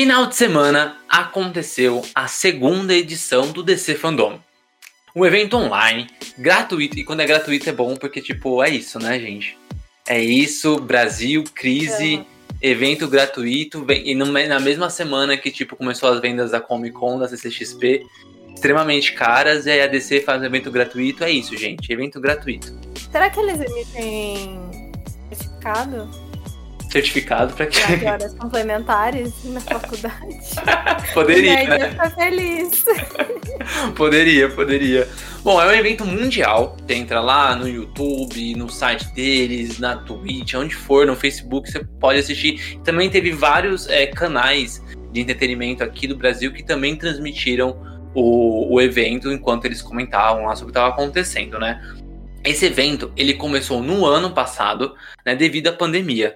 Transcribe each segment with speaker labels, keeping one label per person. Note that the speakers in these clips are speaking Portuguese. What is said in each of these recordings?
Speaker 1: Final de semana aconteceu a segunda edição do DC Fandom. Um evento online, gratuito, e quando é gratuito é bom porque, tipo, é isso, né, gente? É isso, Brasil, crise, uhum. evento gratuito, e na mesma semana que, tipo, começou as vendas da Comic Con, da CCXP, extremamente caras, e aí a DC faz um evento gratuito, é isso, gente, evento gratuito.
Speaker 2: Será que eles emitem certificado?
Speaker 1: Certificado para que.
Speaker 2: horas complementares na faculdade.
Speaker 1: poderia. Né?
Speaker 2: Tá feliz.
Speaker 1: poderia, poderia. Bom, é um evento mundial. Você entra lá no YouTube, no site deles, na Twitch, onde for, no Facebook, você pode assistir. Também teve vários é, canais de entretenimento aqui do Brasil que também transmitiram o, o evento enquanto eles comentavam lá sobre o que estava acontecendo, né? Esse evento ele começou no ano passado, né, devido à pandemia.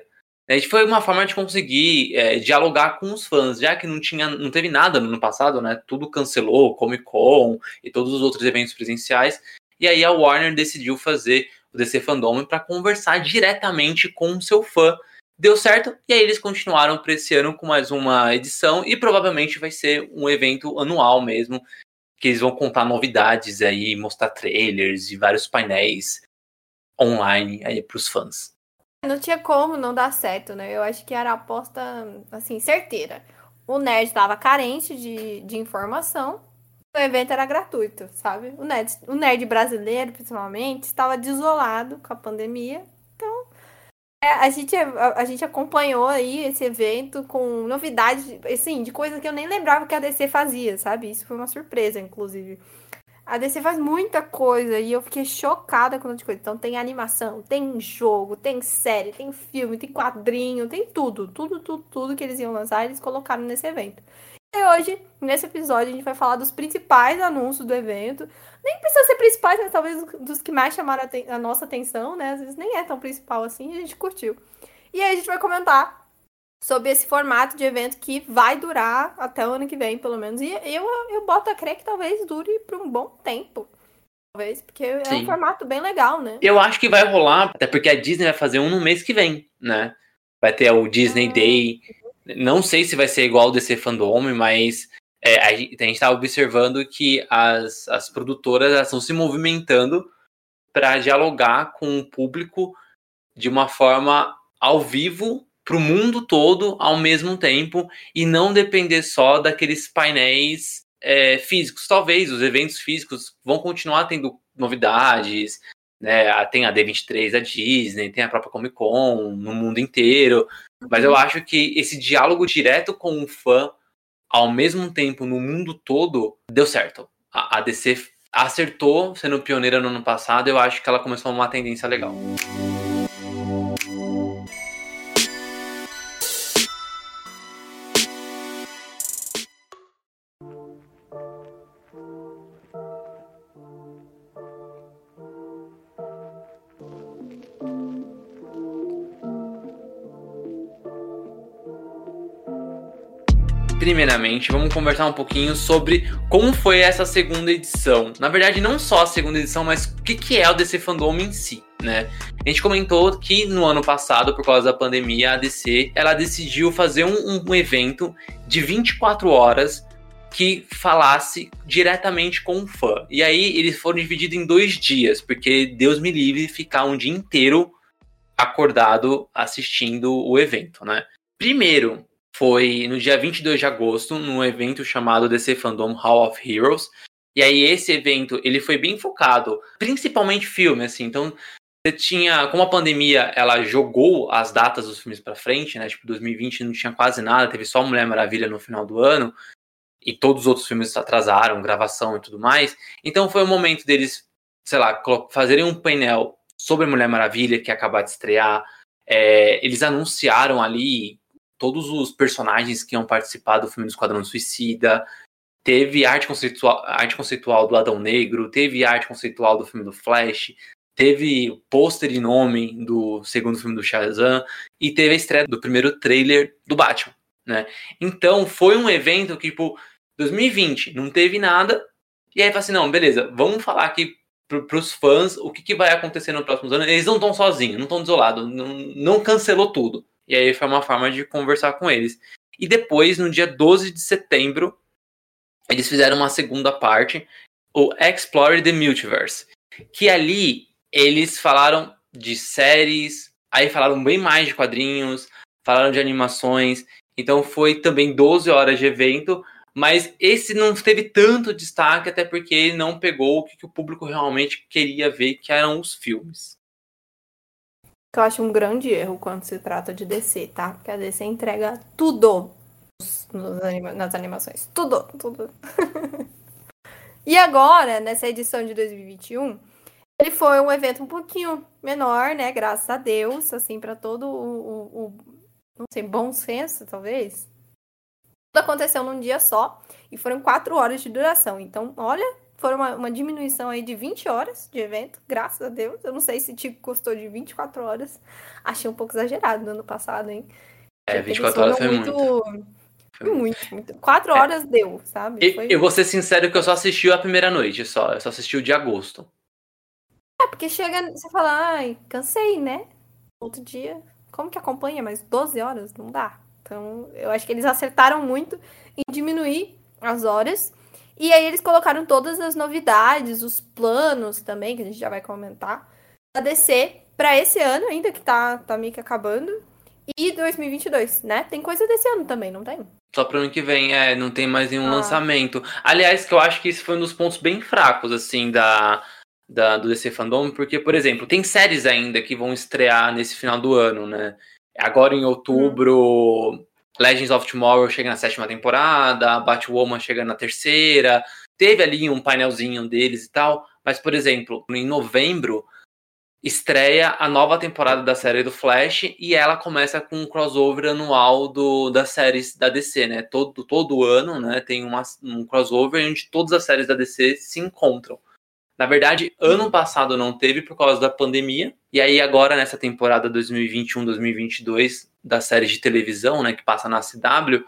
Speaker 1: Gente foi uma forma de conseguir é, dialogar com os fãs, já que não tinha, não teve nada no ano passado, né? Tudo cancelou, Comic Con e todos os outros eventos presenciais. E aí a Warner decidiu fazer o DC Fandom para conversar diretamente com o seu fã. Deu certo, e aí eles continuaram para esse ano com mais uma edição e provavelmente vai ser um evento anual mesmo, que eles vão contar novidades aí, mostrar trailers e vários painéis online aí para os fãs.
Speaker 2: Não tinha como não dar certo, né? Eu acho que era a aposta, assim, certeira. O nerd estava carente de, de informação, o evento era gratuito, sabe? O nerd, o nerd brasileiro, principalmente, estava desolado com a pandemia. Então, é, a, gente, a, a, gente acompanhou aí esse evento com novidades, assim, de coisas que eu nem lembrava que a DC fazia, sabe? Isso foi uma surpresa, inclusive. A DC faz muita coisa e eu fiquei chocada com de coisa. Então tem animação, tem jogo, tem série, tem filme, tem quadrinho, tem tudo. Tudo, tudo, tudo que eles iam lançar, eles colocaram nesse evento. E hoje, nesse episódio, a gente vai falar dos principais anúncios do evento. Nem precisa ser principais, mas talvez dos que mais chamaram a, a nossa atenção, né? Às vezes nem é tão principal assim, a gente curtiu. E aí a gente vai comentar sobre esse formato de evento que vai durar até o ano que vem, pelo menos. E eu, eu boto a crer que talvez dure por um bom tempo. Talvez, porque é Sim. um formato bem legal, né?
Speaker 1: Eu acho que vai rolar, até porque a Disney vai fazer um no mês que vem, né? Vai ter o Disney ah, Day. Não sei se vai ser igual ao DC Fandom, mas é, a gente está observando que as, as produtoras estão se movimentando para dialogar com o público de uma forma ao vivo para o mundo todo ao mesmo tempo e não depender só daqueles painéis é, físicos. Talvez os eventos físicos vão continuar tendo novidades, né? Ah, tem a D23 da Disney, tem a própria Comic Con no mundo inteiro, mas eu acho que esse diálogo direto com o fã ao mesmo tempo no mundo todo deu certo. A, a DC acertou sendo pioneira no ano passado, eu acho que ela começou uma tendência legal. Primeiramente, vamos conversar um pouquinho sobre como foi essa segunda edição. Na verdade, não só a segunda edição, mas o que, que é o DC Fandom em si, né? A gente comentou que no ano passado, por causa da pandemia, a DC ela decidiu fazer um, um evento de 24 horas que falasse diretamente com o fã. E aí eles foram divididos em dois dias, porque Deus me livre ficar um dia inteiro acordado assistindo o evento, né? Primeiro, foi no dia 22 de agosto, num evento chamado DC Fandom Hall of Heroes. E aí esse evento, ele foi bem focado, principalmente filme, assim. Então, você tinha, como a pandemia, ela jogou as datas dos filmes para frente, né? Tipo, 2020 não tinha quase nada, teve só Mulher Maravilha no final do ano. E todos os outros filmes atrasaram, gravação e tudo mais. Então foi o momento deles, sei lá, fazerem um painel sobre Mulher Maravilha, que ia acabar de estrear. É, eles anunciaram ali todos os personagens que iam participar do filme do Esquadrão Suicida. teve arte conceitual, arte conceitual do Adão Negro, teve arte conceitual do filme do Flash, teve pôster e nome do segundo filme do Shazam e teve a estreia do primeiro trailer do Batman, né? Então foi um evento que, tipo, 2020 não teve nada, e aí fala assim, não, beleza, vamos falar aqui para os fãs o que, que, vai acontecer nos próximos anos. Eles não estão sozinhos, não estão desolados, não, não cancelou tudo. E aí foi uma forma de conversar com eles. E depois, no dia 12 de setembro, eles fizeram uma segunda parte, o Explore the Multiverse. Que ali eles falaram de séries, aí falaram bem mais de quadrinhos, falaram de animações. Então foi também 12 horas de evento, mas esse não teve tanto destaque, até porque ele não pegou o que, o público realmente queria ver, que eram os filmes.
Speaker 2: Eu acho um grande erro quando se trata de DC, tá? Porque a DC entrega tudo nas animações. Tudo, tudo. e agora, nessa edição de 2021, ele foi um evento um pouquinho menor, né? Graças a Deus, assim, para todo o, o, o, não sei, bom senso, talvez. Tudo aconteceu num dia só e foram quatro horas de duração. Então, olha, foi uma, uma diminuição aí de 20 horas de evento, graças a Deus. Eu não sei se Tico gostou de 24 horas. Achei um pouco exagerado no ano passado, hein?
Speaker 1: É, 24 horas foi muito. muito.
Speaker 2: Foi muito, muito. Quatro é. horas deu, sabe?
Speaker 1: Foi... Eu vou ser sincero que eu só assisti a primeira noite, só. Eu só assisti o de agosto.
Speaker 2: É, porque chega, você fala, ai, cansei, né? Outro dia. Como que acompanha? Mas 12 horas? Não dá. Então, eu acho que eles acertaram muito em diminuir as horas. E aí eles colocaram todas as novidades, os planos também, que a gente já vai comentar, da DC para esse ano ainda, que tá, tá meio que acabando. E 2022, né? Tem coisa desse ano também, não tem?
Speaker 1: Só para o ano que vem, é, não tem mais nenhum ah. lançamento. Aliás, que eu acho que esse foi um dos pontos bem fracos, assim, da, da, do DC Fandom, porque, por exemplo, tem séries ainda que vão estrear nesse final do ano, né? Agora em outubro, hum. Legends of Tomorrow chega na sétima temporada, Batwoman chega na terceira. Teve ali um painelzinho deles e tal, mas, por exemplo, em novembro estreia a nova temporada da série do Flash e ela começa com um crossover anual do, das séries da DC, né? Todo, todo ano, né? Tem uma, um crossover onde todas as séries da DC se encontram. Na verdade, ano passado não teve por causa da pandemia. E aí agora nessa temporada 2021-2022 da série de televisão, né, que passa na CW,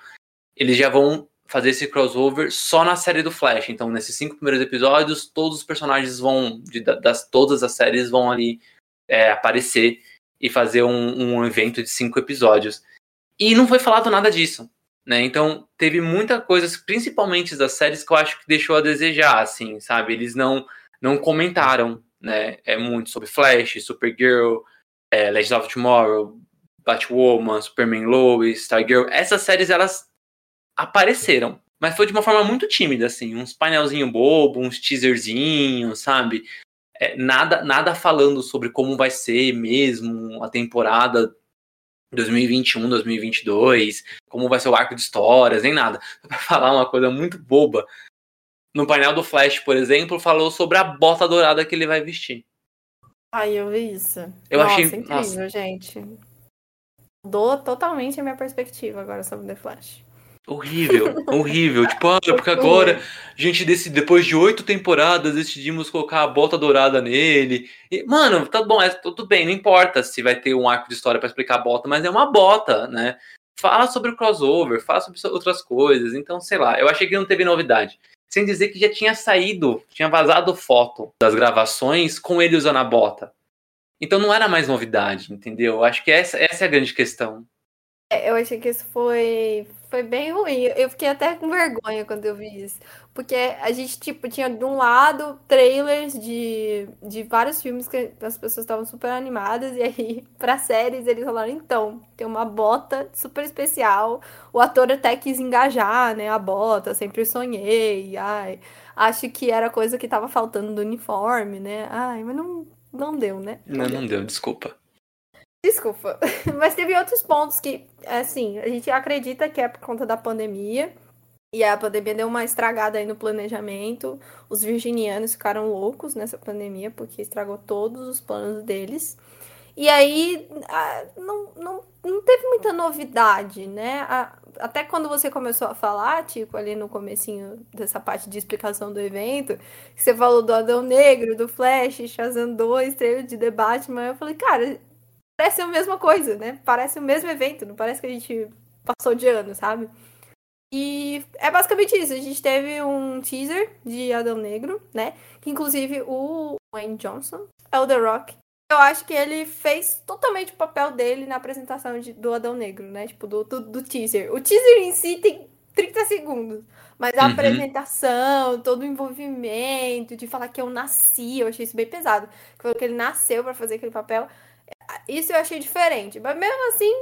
Speaker 1: eles já vão fazer esse crossover só na série do Flash. Então, nesses cinco primeiros episódios, todos os personagens vão de, das todas as séries vão ali é, aparecer e fazer um, um evento de cinco episódios. E não foi falado nada disso. Né? Então, teve muita coisa, principalmente das séries, que eu acho que deixou a desejar, assim, sabe? Eles não não comentaram, né? É muito sobre Flash, Supergirl, é, Legends of Tomorrow, Batwoman, Superman Lois, Stargirl. Essas séries elas apareceram, mas foi de uma forma muito tímida, assim, uns painelzinho bobo, uns teaserzinhos, sabe? É, nada, nada falando sobre como vai ser mesmo a temporada 2021, 2022, como vai ser o arco de histórias, nem nada. Pra falar uma coisa muito boba, no painel do Flash, por exemplo, falou sobre a bota dourada que ele vai vestir.
Speaker 2: Ai, eu vi isso.
Speaker 1: Eu
Speaker 2: Nossa,
Speaker 1: achei
Speaker 2: incrível, Nossa. gente. Mudou totalmente a minha perspectiva agora sobre The Flash.
Speaker 1: Horrível, horrível. Tipo, ah, porque agora a gente decide, depois de oito temporadas decidimos colocar a bota dourada nele. E, mano, tá bom, é tudo bem, não importa se vai ter um arco de história para explicar a bota, mas é uma bota, né? Fala sobre o crossover, fala sobre outras coisas. Então, sei lá, eu achei que não teve novidade sem dizer que já tinha saído, tinha vazado foto das gravações com ele usando a bota. Então não era mais novidade, entendeu? Acho que essa, essa é a grande questão.
Speaker 2: É, eu achei que isso foi, foi bem ruim. Eu fiquei até com vergonha quando eu vi isso. Porque a gente, tipo, tinha de um lado trailers de, de vários filmes que as pessoas estavam super animadas, e aí, pra séries, eles falaram, então, tem uma bota super especial. O ator até quis engajar, né? A bota, sempre sonhei. Ai, acho que era coisa que tava faltando do uniforme, né? Ai, mas não, não deu, né?
Speaker 1: Não, não deu, desculpa.
Speaker 2: Desculpa. Mas teve outros pontos que, assim, a gente acredita que é por conta da pandemia. E a pandemia deu uma estragada aí no planejamento. Os virginianos ficaram loucos nessa pandemia, porque estragou todos os planos deles. E aí não, não, não teve muita novidade, né? até quando você começou a falar, tipo, ali no comecinho dessa parte de explicação do evento, você falou do Adão Negro, do Flash, Shazam 2, trailer de The Batman, eu falei, cara, parece a mesma coisa, né? Parece o mesmo evento, não parece que a gente passou de ano, sabe? E é basicamente isso. A gente teve um teaser de Adão Negro, né? Que inclusive o Wayne Johnson é o The Rock. Eu acho que ele fez totalmente o papel dele na apresentação de, do Adão Negro, né? Tipo, do, do, do, teaser. O teaser em si tem 30 segundos. Mas a uhum. apresentação, todo o envolvimento, de falar que eu nasci, eu achei isso bem pesado. Que falou que ele nasceu para fazer aquele papel. Isso eu achei diferente. Mas mesmo assim,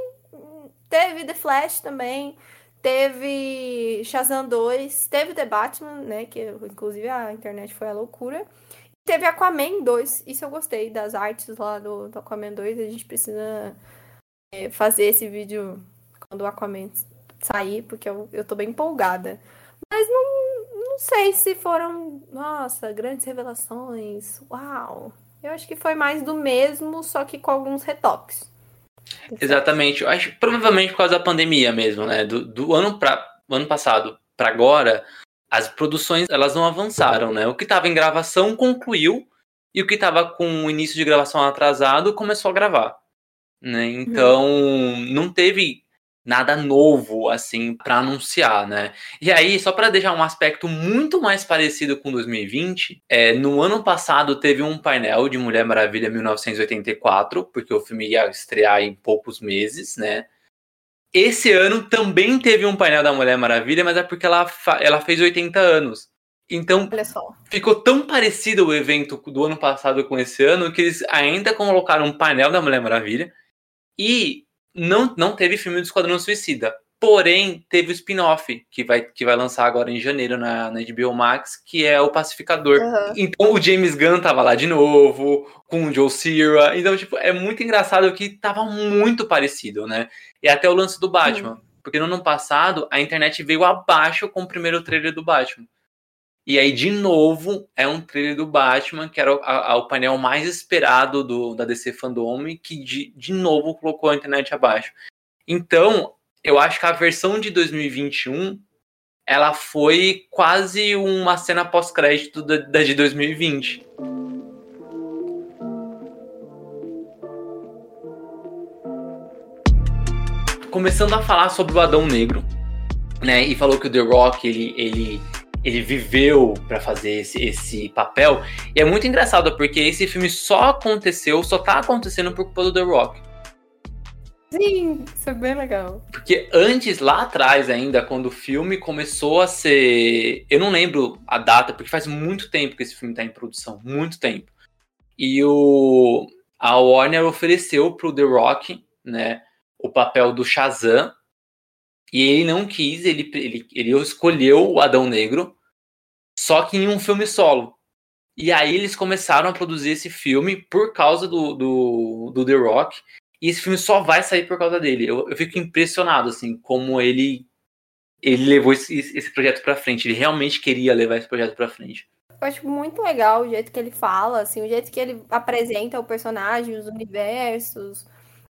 Speaker 2: teve The Flash também. Teve Shazam 2, teve The Batman, né? Que inclusive a internet foi a loucura. Teve Aquaman 2, isso eu gostei das artes lá do, do Aquaman 2. A gente precisa é, fazer esse vídeo quando o Aquaman sair, porque eu, eu tô bem empolgada. Mas não, não sei se foram, nossa, grandes revelações. Uau! Eu acho que foi mais do mesmo, só que com alguns retoques.
Speaker 1: Exatamente. Eu acho provavelmente por causa da pandemia mesmo, né? Do, do ano para ano passado para agora, as produções elas não avançaram, né? O que estava em gravação concluiu e o que estava com o início de gravação atrasado começou a gravar, né? Então não teve nada novo assim para anunciar, né? E aí, só para deixar um aspecto muito mais parecido com 2020, é, no ano passado teve um painel de Mulher Maravilha 1984, porque o filme ia estrear em poucos meses, né? Esse ano também teve um painel da Mulher Maravilha, mas é porque ela, ela fez 80 anos. Então, ficou tão parecido o evento do ano passado com esse ano que eles ainda colocaram um painel da Mulher Maravilha e não, não teve filme do Esquadrão Suicida. Porém, teve o spin-off que vai, que vai lançar agora em janeiro na, na HBO Max, que é o Pacificador. Uhum. Então o James Gunn tava lá de novo, com o Joe Cera. Então, tipo, é muito engraçado que tava muito parecido, né? E até o lance do Batman. Uhum. Porque no ano passado a internet veio abaixo com o primeiro trailer do Batman. E aí, de novo, é um trailer do Batman, que era o, a, o painel mais esperado do, da DC Fandom, que de, de novo colocou a internet abaixo. Então, eu acho que a versão de 2021 ela foi quase uma cena pós-crédito da, da de 2020. Começando a falar sobre o Adão Negro, né? E falou que o The Rock ele, ele ele viveu para fazer esse, esse papel. E é muito engraçado, porque esse filme só aconteceu, só tá acontecendo por culpa do The Rock.
Speaker 2: Sim, isso é bem legal.
Speaker 1: Porque antes, lá atrás ainda, quando o filme começou a ser. Eu não lembro a data, porque faz muito tempo que esse filme tá em produção muito tempo. E o. A Warner ofereceu pro The Rock, né, o papel do Shazam, e ele não quis, ele, ele, ele escolheu o Adão Negro, só que em um filme solo. E aí eles começaram a produzir esse filme por causa do, do, do The Rock. E esse filme só vai sair por causa dele. Eu, eu fico impressionado, assim, como ele ele levou esse, esse projeto para frente. Ele realmente queria levar esse projeto para frente.
Speaker 2: Eu acho muito legal o jeito que ele fala, assim, o jeito que ele apresenta o personagem, os universos.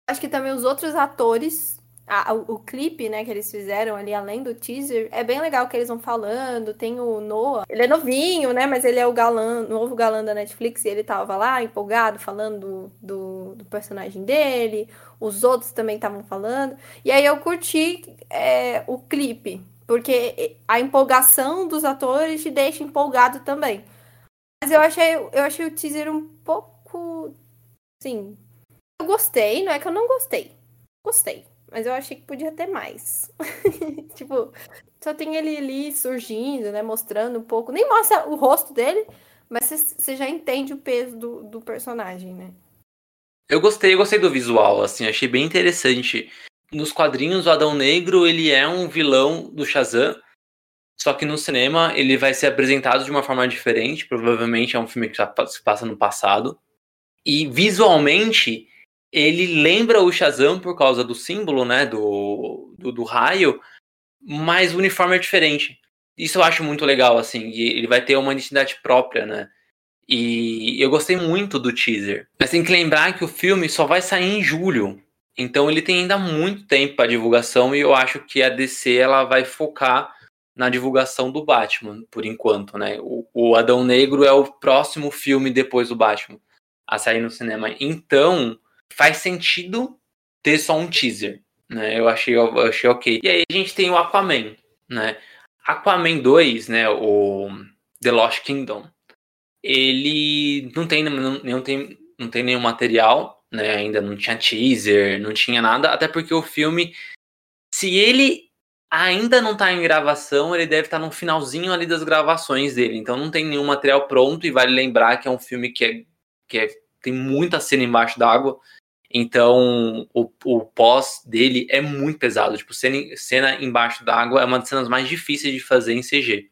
Speaker 2: Acho que também os outros atores a, o, o, clipe, né, que eles fizeram ali, além do teaser, é bem legal que eles vão falando. Tem o Noah, ele é novinho, né, mas ele é o galã, novo galã da Netflix, e ele tava lá empolgado, falando do, do, personagem dele. Os outros também estavam falando. E aí eu curti é, o clipe, porque a empolgação dos atores te deixa empolgado também. Mas eu achei, eu achei o teaser um pouco. Sim. Eu gostei, não é que eu não gostei. Gostei. Mas eu achei que podia ter mais. tipo, só tem ele ali surgindo, né? Mostrando um pouco. Nem mostra o rosto dele, mas você já entende o peso do, do personagem, né?
Speaker 1: Eu gostei, eu gostei do visual, assim, achei bem interessante. Nos quadrinhos, o Adão Negro, ele é um vilão do Shazam, só que no cinema ele vai ser apresentado de uma forma diferente, provavelmente é um filme que se passa no passado. E visualmente, ele lembra o Shazam por causa do símbolo, né, do, do, do, raio, mas o uniforme é diferente. Isso eu acho muito legal, assim, e ele vai ter uma identidade própria, né. E eu gostei muito do teaser. Mas tem que lembrar que o filme só vai sair em julho. Então ele tem ainda muito tempo para divulgação e eu acho que a DC ela vai focar na divulgação do Batman, por enquanto, né? O, o Adão Negro é o próximo filme depois do Batman a sair no cinema. Então, faz sentido ter só um teaser, né? Eu achei, eu achei ok. E aí a gente tem o Aquaman, né? Aquaman 2, né? O The Lost Kingdom. Ele não tem, não, não tem, não tem nenhum material, né? Ainda não tinha teaser, não tinha nada, até porque o filme, se ele ainda não está em gravação, ele deve estar tá no finalzinho ali das gravações dele. Então não tem nenhum material pronto e vale lembrar que é um filme que, é, que é, tem muita cena embaixo d'água. Então o, o pós dele é muito pesado. Tipo, cena, cena embaixo d'água é uma das cenas mais difíceis de fazer em CG.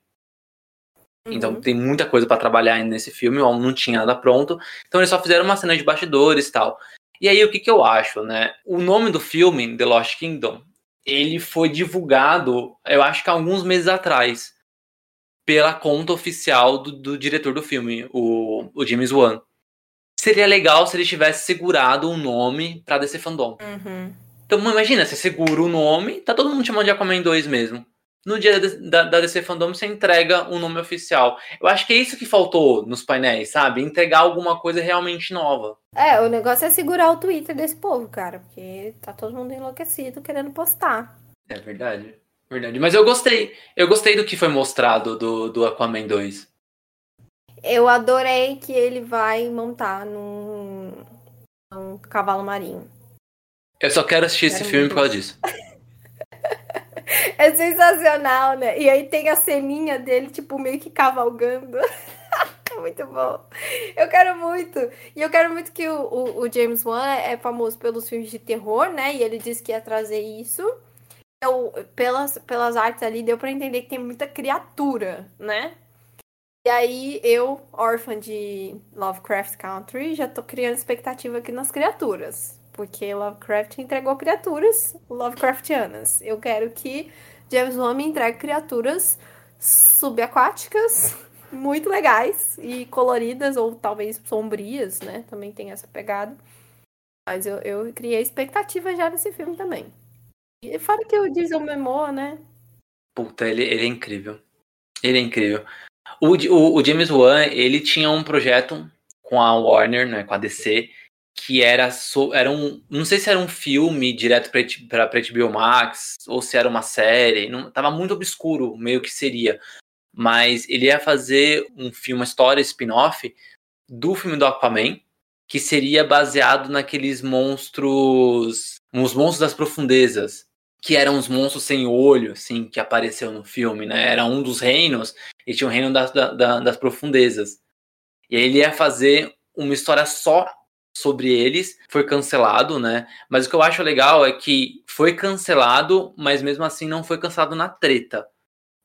Speaker 1: Então uhum. tem muita coisa para trabalhar ainda nesse filme, não tinha nada pronto. Então eles só fizeram uma cena de bastidores e tal. E aí o que, que eu acho, né? O nome do filme, The Lost Kingdom, ele foi divulgado, eu acho que alguns meses atrás, pela conta oficial do, do diretor do filme, o, o, James Wan. Seria legal se ele tivesse segurado o um nome pra DC Fandom.
Speaker 2: Uhum.
Speaker 1: Então imagina, você segura o nome, tá todo mundo chamando de Aquaman 2 mesmo. No dia da, da DC Fandom você entrega um nome oficial. Eu acho que é isso que faltou nos painéis, sabe? Entregar alguma coisa realmente nova.
Speaker 2: É, o negócio é segurar o Twitter desse povo, cara, porque tá todo mundo enlouquecido querendo postar.
Speaker 1: É verdade. Verdade. Mas eu gostei. Eu gostei do que foi mostrado do, do Aquaman 2.
Speaker 2: Eu adorei que ele vai montar num, num cavalo marinho.
Speaker 1: Eu só quero assistir quero esse filme por causa disso.
Speaker 2: é sensacional, né? E aí tem a ceninha dele, tipo, meio que cavalgando. muito bom. Eu quero muito. E eu quero muito que o, o, o, James Wan é famoso pelos filmes de terror, né? E ele disse que ia trazer isso. Eu, pelas, pelas artes ali, deu para entender que tem muita criatura, né? E aí, eu, órfã de Lovecraft Country, já tô criando expectativa aqui nas criaturas. Porque Lovecraft entregou criaturas Lovecraftianas. Eu quero que James Wan me entregue criaturas subaquáticas muito legais e coloridas, ou talvez sombrias, né? Também tem essa pegada. Mas eu, eu criei expectativa já nesse filme também. E fora que o Diesel Momoa, né?
Speaker 1: Puta, ele, ele é incrível. Ele é incrível. O, o, o, James Wan, ele tinha um projeto com a Warner, né, com a DC, que era, so, era um, não sei se era um filme direto para HBO Max, ou se era uma série, não, tava muito obscuro, meio que seria mas ele ia fazer um filme, uma história spin-off do filme do Aquaman, que seria baseado naqueles monstros, os monstros das profundezas, que eram os monstros sem olho, assim, que apareceu no filme, né? Era um dos reinos e tinha o um reino das, da, das profundezas. E aí ele ia fazer uma história só sobre eles, foi cancelado, né? Mas o que eu acho legal é que foi cancelado, mas mesmo assim não foi cancelado na treta.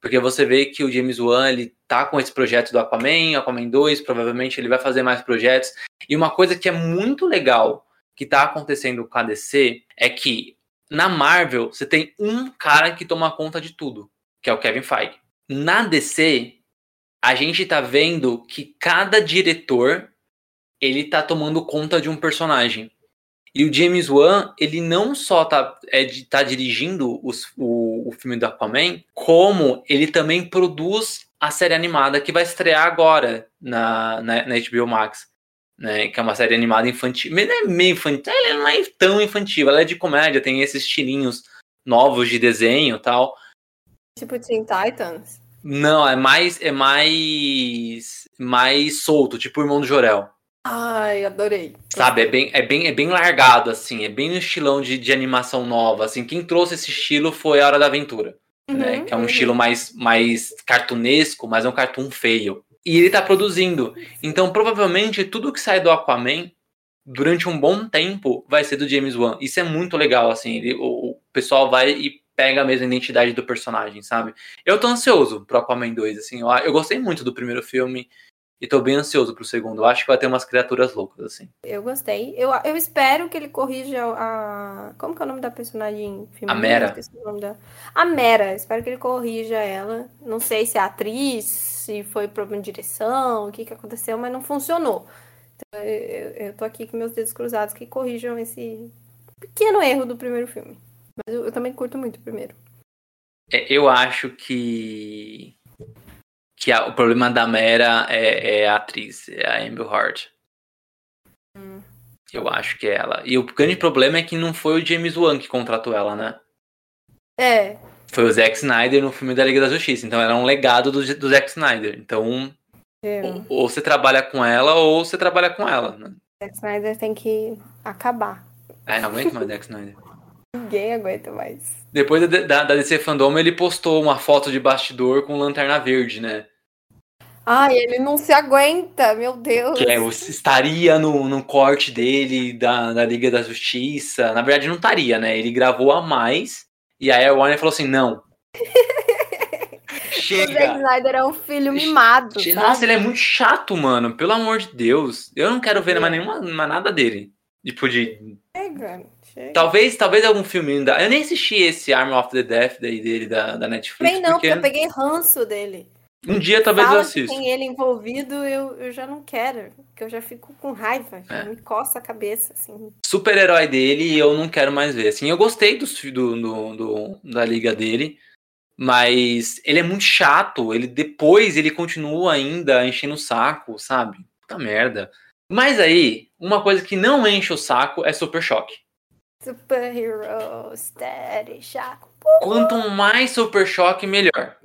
Speaker 1: Porque você vê que o James Wan, ele tá com esse projeto do Aquaman, Aquaman 2, provavelmente ele vai fazer mais projetos. E uma coisa que é muito legal que tá acontecendo com a DC é que na Marvel você tem um cara que toma conta de tudo, que é o Kevin Feige. Na DC, a gente tá vendo que cada diretor ele tá tomando conta de um personagem. E o James Wan, ele não só tá, é, tá dirigindo os, o, o filme do Aquaman, como ele também produz a série animada que vai estrear agora na, na, na HBO Max. Né, que é uma série animada infantil. Mas não é meio infantil, ela não é tão infantil, ela é de comédia, tem esses estilinhos novos de desenho tal.
Speaker 2: Tipo Teen Titans?
Speaker 1: Não, é mais é mais mais solto, tipo o irmão do Jorel.
Speaker 2: Ai, adorei.
Speaker 1: Sabe, é bem, é bem, é bem largado, assim, é bem no estilão de, de animação nova. Assim, quem trouxe esse estilo foi a Hora da Aventura. Né, uhum, né? Que é um uhum. estilo mais, mais cartunesco, mas é um cartoon feio. E ele tá produzindo. Então, provavelmente, tudo que sai do Aquaman, durante um bom tempo, vai ser do James Wan. Isso é muito legal, assim. Ele, o, o pessoal vai e pega a mesma identidade do personagem, sabe? Eu tô ansioso pro Aquaman 2, assim. Eu, eu gostei muito do primeiro filme. E tô bem ansioso pro segundo. Eu acho que vai ter umas criaturas loucas, assim.
Speaker 2: Eu gostei. Eu, eu espero que ele corrija a. Como que é o nome da personagem
Speaker 1: feminina? A Mera.
Speaker 2: Da... A Mera. Espero que ele corrija ela. Não sei se é atriz, se foi problema de direção, o que, que aconteceu, mas não funcionou. Então, eu, eu tô aqui com meus dedos cruzados que corrijam esse, pequeno erro do primeiro filme. Mas eu, eu também curto muito o primeiro.
Speaker 1: É, eu acho que que a, o problema da Mera é, é, a atriz, é a Amber Heard. Hum. Eu acho que é ela. E o grande problema é que não foi o James Wan que contratou ela, né?
Speaker 2: É.
Speaker 1: Foi o Zack Snyder no filme da Liga da Justiça. Então era um legado do, do Zack Snyder. Então, é. ou, ou, você trabalha com ela ou você trabalha com ela. Né?
Speaker 2: Zack Snyder tem que acabar.
Speaker 1: É, não aguento mais Zack Snyder.
Speaker 2: Ninguém aguenta mais.
Speaker 1: Depois da, da, DC Fandom, ele postou uma foto de bastidor com lanterna verde, né?
Speaker 2: Ai, ele não se aguenta, meu Deus.
Speaker 1: Que é, estaria no, no corte dele da, da Liga da Justiça. Na verdade, não estaria, né? Ele gravou a mais. E aí a Warner falou assim: não.
Speaker 2: Chega. O Zack Snyder é um filho mimado.
Speaker 1: Nossa, sabe? ele é muito chato, mano. Pelo amor de Deus. Eu não quero ver é. mais nenhuma mais nada dele. Tipo de.
Speaker 2: Chega. Chega.
Speaker 1: Talvez, talvez algum filme ainda. Eu nem assisti esse Arm of the Death daí dele da, da Netflix.
Speaker 2: Também não, porque... porque eu peguei ranço dele.
Speaker 1: Um dia talvez
Speaker 2: Fala
Speaker 1: eu assista.
Speaker 2: tem ele envolvido, eu, eu já não quero, porque eu já fico com raiva, é. me coça a cabeça, assim.
Speaker 1: Super-herói dele eu não quero mais ver. Assim, eu gostei do, do, do, do, da liga dele, mas ele é muito chato. Ele depois ele continua ainda enchendo o saco, sabe? Puta merda. Mas aí, uma coisa que não enche o saco é Super Choque.
Speaker 2: Super Hero, Steady, Chaco.
Speaker 1: Quanto mais Super Choque, melhor.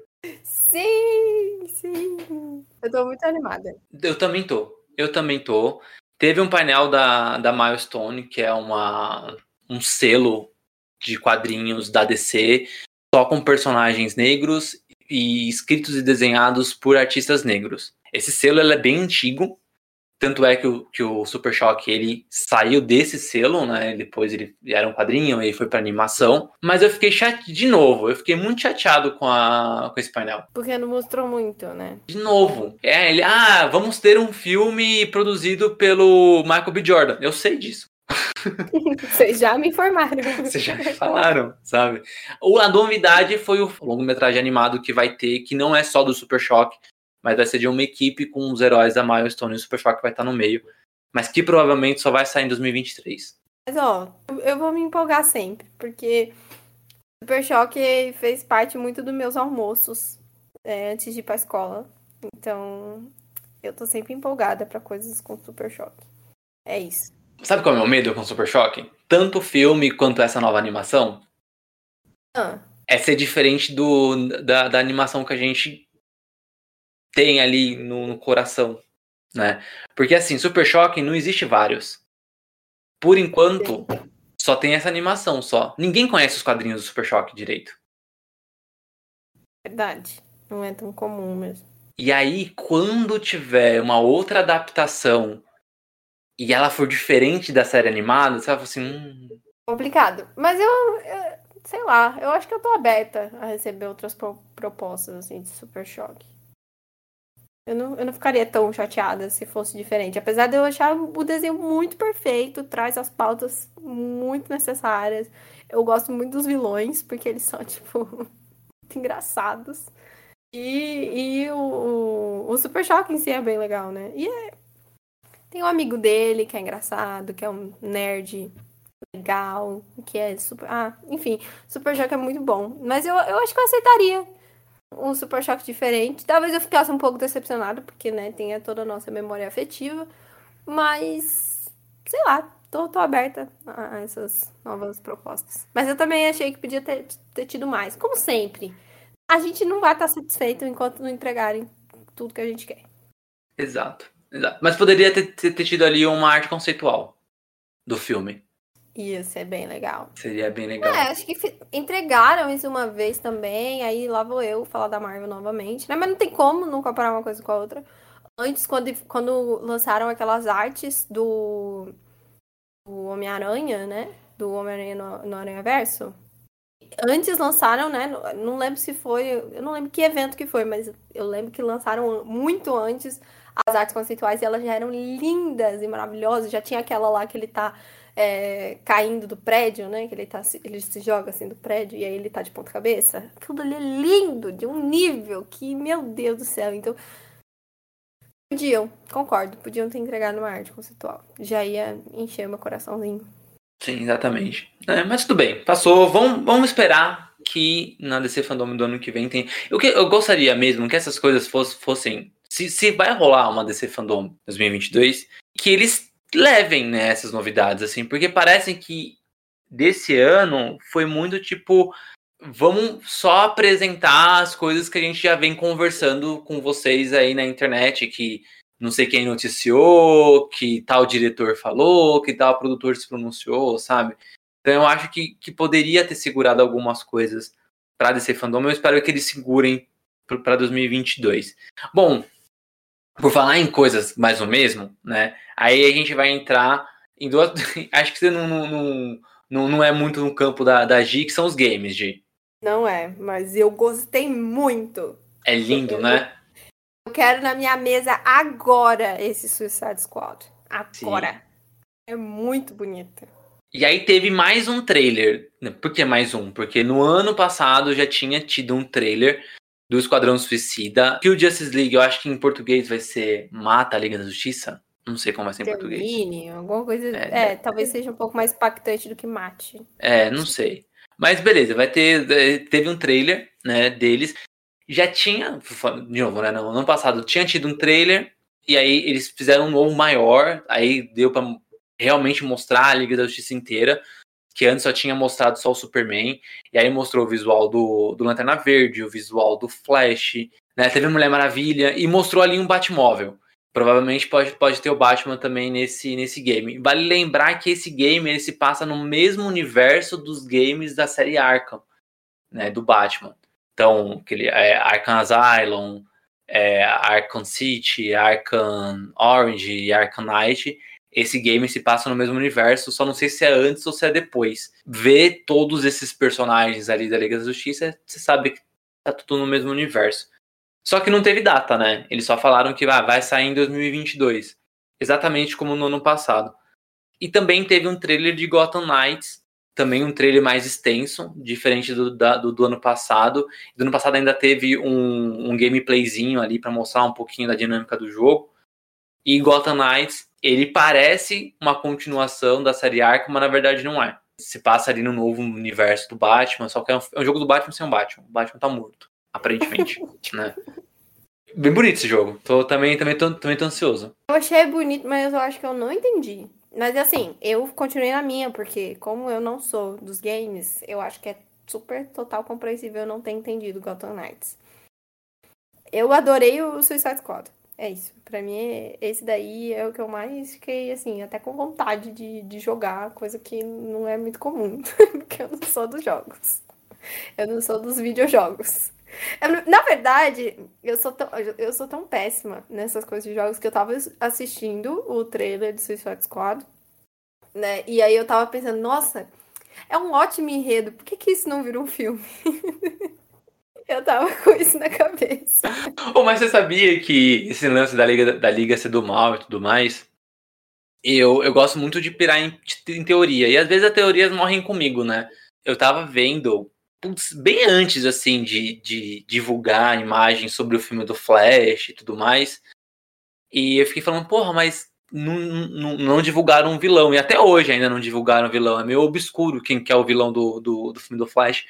Speaker 2: Sim, sim. Eu tô muito animada.
Speaker 1: Eu também tô. Eu também tô. Teve um painel da, da Milestone, que é uma, um selo de quadrinhos da DC, só com personagens negros e escritos e desenhados por artistas negros. Esse selo é bem antigo, tanto é que o, que o Super Choque ele saiu desse selo, né? Depois ele era um quadrinho e foi para animação. Mas eu fiquei chateado de novo. Eu fiquei muito chateado com, a, com esse painel.
Speaker 2: Porque não mostrou muito, né?
Speaker 1: De novo. É, ele, ah, vamos ter um filme produzido pelo Michael B. Jordan. Eu sei disso.
Speaker 2: Vocês já me informaram.
Speaker 1: Vocês já me falaram, sabe? A novidade foi o longo-metragem animado que vai ter, que não é só do Super Choque, mas vai ser de uma equipe com os heróis da Milestone e o Super Shock vai estar no meio, mas que provavelmente só vai sair em 2023.
Speaker 2: Mas ó, eu vou me empolgar sempre, porque Super Shock fez parte muito dos meus almoços é, antes de ir pra escola. Então, eu tô sempre empolgada para coisas com Super Shock. É isso.
Speaker 1: Sabe qual é o meu medo com Super Shock? Tanto o filme quanto essa nova animação.
Speaker 2: Ah.
Speaker 1: É ser diferente do, da, da animação que a gente tem ali no, no coração, né? Porque assim, Super Choque não existe vários. Por enquanto, só tem essa animação só. Ninguém conhece os quadrinhos do Super Choque direito.
Speaker 2: Verdade. Não é tão comum mesmo.
Speaker 1: E aí, quando tiver uma outra adaptação e ela for diferente da série animada, você vai falar assim. Hum...
Speaker 2: Complicado. Mas eu, eu, sei lá, eu acho que eu tô aberta a receber outras propostas assim, de Super Choque. Eu não, eu não ficaria tão chateada se fosse diferente. Apesar de eu achar o desenho muito perfeito, traz as pautas muito necessárias. Eu gosto muito dos vilões, porque eles são, tipo, muito engraçados. E, e o, o, Super Choque em si é bem legal, né? E é, tem um amigo dele que é engraçado, que é um nerd legal, que é super. Ah, enfim, Super Choque é muito bom. Mas eu, eu acho que eu aceitaria um super choque diferente. Talvez eu ficasse um pouco decepcionado, porque, né, tem toda a nossa memória afetiva. Mas, sei lá, tô, tô aberta a essas novas propostas. Mas eu também achei que podia ter, ter tido mais. Como sempre, a gente não vai estar satisfeito enquanto não entregarem tudo que a gente quer.
Speaker 1: Exato, exato. Mas poderia ter, ter, ter tido ali uma arte conceitual do filme.
Speaker 2: Ia ser bem legal.
Speaker 1: Seria bem legal.
Speaker 2: É, acho que entregaram isso uma vez também, aí lá vou eu falar da Marvel novamente, né? Mas não tem como não comparar uma coisa com a outra. Antes, quando, quando lançaram aquelas artes do, do Homem-Aranha, né? Do Homem-Aranha no, no Aranha Verso. Antes lançaram, né? Não lembro se foi. Eu não lembro que evento que foi, mas eu lembro que lançaram muito antes as artes conceituais e elas já eram lindas e maravilhosas. Já tinha aquela lá que ele tá é, caindo do prédio, né? Que ele, tá, ele se joga assim do prédio e aí ele tá de ponta cabeça. Tudo ali é lindo, de um nível que, meu Deus do céu. Então, podiam, concordo, podiam ter entregado uma arte conceitual. Já ia encher meu coraçãozinho.
Speaker 1: Sim, exatamente. É, mas tudo bem, passou. Vamos, vamos esperar que na DC Fandom do ano que vem tem. Eu, que, eu gostaria mesmo que essas coisas fossem. fossem se, se vai rolar uma DC Fandom 2022, que eles levem né, essas novidades, assim, porque parecem que desse ano foi muito tipo. Vamos só apresentar as coisas que a gente já vem conversando com vocês aí na internet, que não sei quem noticiou, que tal diretor falou, que tal produtor se pronunciou, sabe? Então eu acho que, que poderia ter segurado algumas coisas para DC Fandom. Eu espero que eles segurem para 2022. Bom, por falar em coisas mais ou mesmo, né? Aí a gente vai entrar em duas. acho que você não, não, não, não é muito no campo da, da G, que são os games, G.
Speaker 2: Não é, mas eu gostei muito.
Speaker 1: É lindo, né?
Speaker 2: Eu quero na minha mesa agora esse Suicide Squad. Agora. Sim. É muito bonito.
Speaker 1: E aí teve mais um trailer. Por que mais um? Porque no ano passado já tinha tido um trailer do Esquadrão Suicida. Que o Justice League, eu acho que em português vai ser Mata a Liga da Justiça. Não sei como vai ser em Termine,
Speaker 2: português. alguma coisa. É, é, talvez seja um pouco mais impactante do que Mate.
Speaker 1: É, não sei. Mas beleza, vai ter. Eh, teve um trailer, né, deles já tinha, de novo, né, no ano passado tinha tido um trailer e aí eles fizeram um novo maior, aí deu para realmente mostrar a Liga da Justiça inteira, que antes só tinha mostrado só o Superman, e aí mostrou o visual do, do Lanterna Verde, o visual do Flash, né, teve a Mulher Maravilha e mostrou ali um Batmóvel. Provavelmente pode, pode ter o Batman também nesse, nesse game. Vale lembrar que esse game ele se passa no mesmo universo dos games da série Arkham, né, do Batman. Então, aquele, é, Arkham Asylum, é, Arkham City, Arkham Orange e Arkham Knight, esse game se passa no mesmo universo, só não sei se é antes ou se é depois. Ver todos esses personagens ali da Liga da Justiça, você sabe que tá tudo no mesmo universo. Só que não teve data, né? Eles só falaram que ah, vai sair em 2022. Exatamente como no ano passado. E também teve um trailer de Gotham Knights, também um trailer mais extenso, diferente do, da, do, do, ano passado. Do ano passado ainda teve um, um gameplayzinho ali para mostrar um pouquinho da dinâmica do jogo. E Gotham Knights, ele parece uma continuação da série Arkham, mas na verdade não é. Se passa ali no novo universo do Batman, só que é um, é um jogo do Batman sem o Batman. O Batman tá morto, aparentemente, né? Bem bonito esse jogo. Tô, também, também, tô, também tô ansioso.
Speaker 2: Eu achei bonito, mas eu acho que eu não entendi. Mas assim, eu continuei na minha, porque como eu não sou dos games, eu acho que é super total compreensível eu não ter entendido Gotham Knights. Eu adorei o Suicide Squad. É isso. Pra mim, esse daí é o que eu mais fiquei, assim, até com vontade de, de jogar, coisa que não é muito comum, porque eu não sou dos jogos. Eu não sou dos videojogos. Na verdade, eu sou, tão, eu sou tão péssima nessas coisas de jogos que eu tava assistindo o trailer de Suicide Squad, né? E aí eu tava pensando, nossa, é um ótimo enredo, por que, que isso não virou um filme? eu tava com isso na cabeça.
Speaker 1: Oh, mas você sabia que esse lance da Liga, da Liga ser do mal e tudo mais? Eu, eu gosto muito de pirar em, em teoria, e às vezes as teorias morrem comigo, né? Eu tava vendo putz, bem antes, assim, de, de divulgar imagens sobre o filme do Flash e tudo mais. E eu fiquei falando, porra, mas não, não, não, divulgaram um vilão. E até hoje ainda não divulgaram o vilão. É meio obscuro quem que é o vilão do, do, do filme do Flash.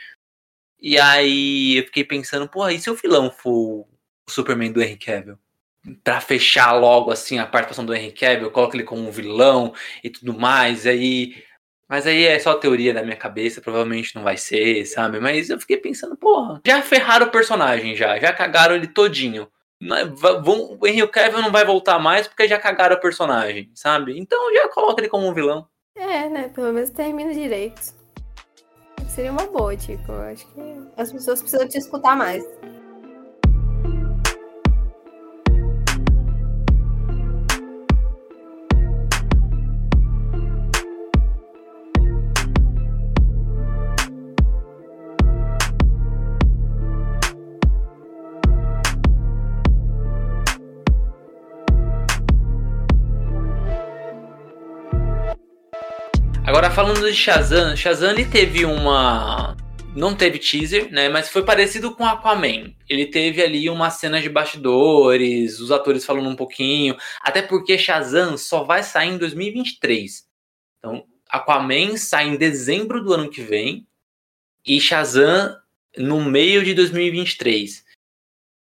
Speaker 1: E aí eu fiquei pensando, porra, e se o vilão for o Superman do Henry Cavill? Pra fechar logo, assim, a participação do Henry Cavill, coloca ele como um vilão e tudo mais. Aí mas aí é só teoria da minha cabeça, provavelmente não vai ser, sabe? Mas eu fiquei pensando, porra, já ferraram o personagem já, já cagaram ele todinho. O Henry Cavill não vai voltar mais porque já cagaram o personagem, sabe? Então já coloca ele como um vilão.
Speaker 2: É, né? Pelo menos termina direito. Seria uma boa. Eu acho que as pessoas precisam te escutar mais.
Speaker 1: Agora falando de Shazam, Shazam ele teve uma não teve teaser, né? Mas foi parecido com Aquaman. Ele teve ali uma cena de bastidores, os atores falando um pouquinho, até porque Shazam só vai sair em 2023. Então, Aquaman sai em dezembro do ano que vem e Shazam no meio de 2023.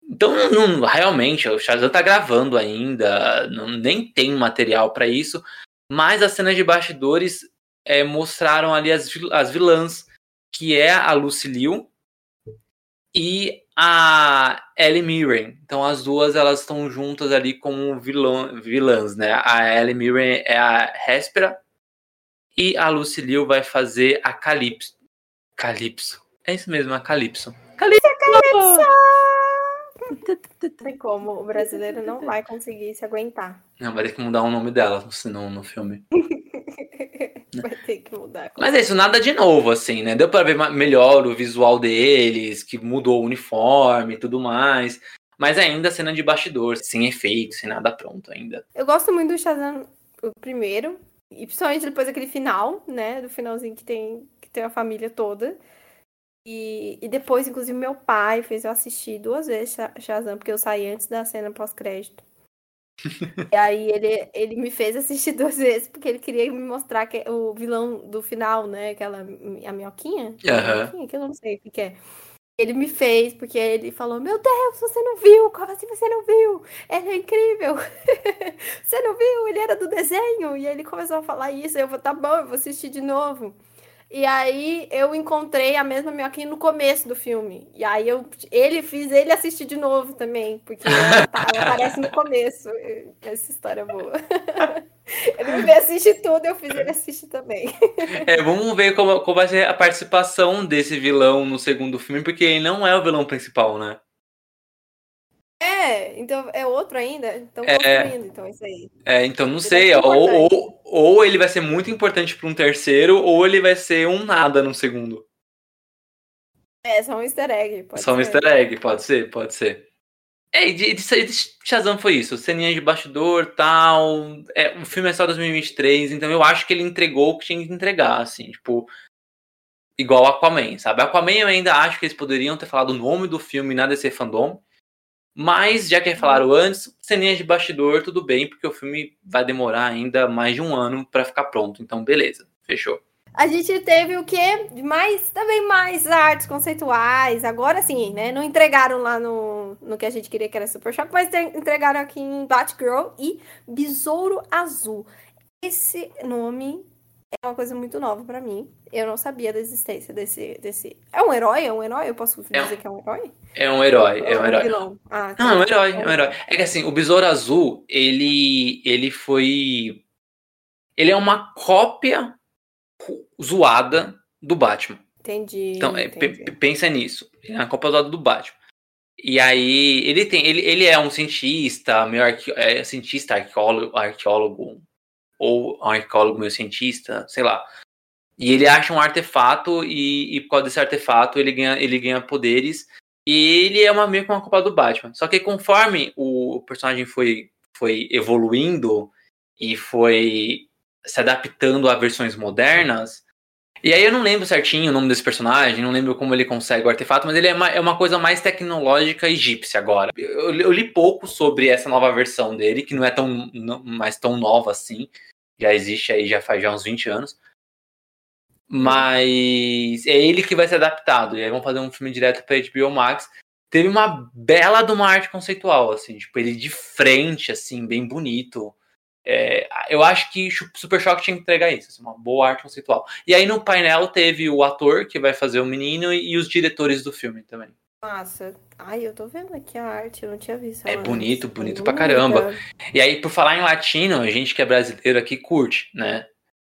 Speaker 1: Então, não, realmente, o Shazam tá gravando ainda, não, nem tem material para isso, mas as cenas de bastidores é, mostraram ali as, as vilãs, que é a Lucy Liu e a Ellie Mirren. Então, as duas elas estão juntas ali como vilão, vilãs, né? A Ellie Mirren é a Hespera e a Lucy Liu vai fazer a Calypso. Calypso. É isso mesmo, a Calypso.
Speaker 2: Calypso! Calypso! Tem como, o brasileiro não vai conseguir se aguentar.
Speaker 1: Não, vai ter que mudar o nome dela, senão no filme.
Speaker 2: vai ter que mudar.
Speaker 1: Mas é isso, nada de novo, assim, né? Deu pra ver melhor o visual deles, que mudou o uniforme e tudo mais. Mas ainda cena de bastidor, sem efeito, sem nada pronto ainda.
Speaker 2: Eu gosto muito do Shazam, o primeiro, e principalmente depois daquele final, né? Do finalzinho que tem, que tem a família toda. E, e depois, inclusive, meu pai fez eu assistir duas vezes Shazam, porque eu saí antes da cena pós-crédito. e aí ele, ele me fez assistir duas vezes, porque ele queria me mostrar que o vilão do final, né? Aquela a minhoquinha?
Speaker 1: Uhum. minhoquinha
Speaker 2: que eu não sei o que, que é. Ele me fez, porque ele falou: Meu Deus, você não viu? Como assim você não viu? Ele é incrível. você não viu? Ele era do desenho. E ele começou a falar isso. Eu vou, tá bom, eu vou assistir de novo. E aí eu encontrei a mesma minhoquinha no começo do filme. E aí eu ele fiz ele assistir de novo também, porque tá, aparece no começo. Essa história é boa. Ele me fez assistir tudo, eu fiz ele assistir também.
Speaker 1: É, vamos ver como, como vai ser a participação desse vilão no segundo filme, porque ele não é o vilão principal, né?
Speaker 2: É, então é outro ainda? Então é, então isso aí.
Speaker 1: É, então não ele sei. Ou, ou, ou, ele vai ser muito importante para um terceiro, ou ele vai ser um nada no segundo.
Speaker 2: É, só um easter egg.
Speaker 1: Pode só ser. um easter egg, pode ser, pode ser. É, de, de, de Shazam foi isso. Ceninha de bastidor tal. É, o filme é só 2023, então eu acho que ele entregou o que tinha que entregar, assim, tipo. Igual Aquaman, sabe? Aquaman eu ainda acho que eles poderiam ter falado o nome do filme na DC Fandom. Mas, já que falaram antes, ceninhas de bastidor, tudo bem, porque o filme vai demorar ainda mais de um ano para ficar pronto. Então, beleza, fechou.
Speaker 2: A gente teve o quê? Mais, também mais artes conceituais. Agora sim, né? Não entregaram lá no, no que a gente queria que era Super Shock, mas entregaram aqui em Batgirl e Besouro Azul. Esse nome é uma coisa muito nova para mim. Eu não sabia da existência desse, desse. É um herói? É um herói? Eu posso dizer é, que é um herói?
Speaker 1: É um herói, é um herói. Ah, tá. Não, é um herói, é um herói. É que assim, o Besouro Azul, ele, ele foi. Ele é uma cópia zoada do Batman.
Speaker 2: Entendi.
Speaker 1: Então,
Speaker 2: é,
Speaker 1: entendi. pensa nisso. Ele é uma cópia zoada do Batman. E aí, ele tem. Ele, ele é um cientista, meio arque, é, cientista, arqueólogo, arqueólogo, ou um arqueólogo meio cientista, sei lá. E ele acha um artefato e, e por causa desse artefato ele ganha, ele ganha poderes. E ele é uma, meio que uma culpa do Batman. Só que conforme o personagem foi, foi evoluindo e foi se adaptando a versões modernas. E aí eu não lembro certinho o nome desse personagem, não lembro como ele consegue o artefato, mas ele é uma, é uma coisa mais tecnológica egípcia agora. Eu, eu, li pouco sobre essa nova versão dele, que não é tão não, mais tão nova assim. Já existe aí, já faz já uns 20 anos. Mas é ele que vai ser adaptado. E aí vão fazer um filme direto pra HBO Max. Teve uma bela de uma arte conceitual, assim, tipo, ele de frente, assim, bem bonito. É, eu acho que Super Choque tinha que entregar isso, assim, uma boa arte conceitual. E aí no painel teve o ator que vai fazer o menino e, os diretores do filme também.
Speaker 2: Nossa, ai, eu tô vendo aqui a arte, eu não tinha visto.
Speaker 1: É bonito, bonito pra caramba. E aí, por falar em latino, a gente que é brasileiro aqui curte, né?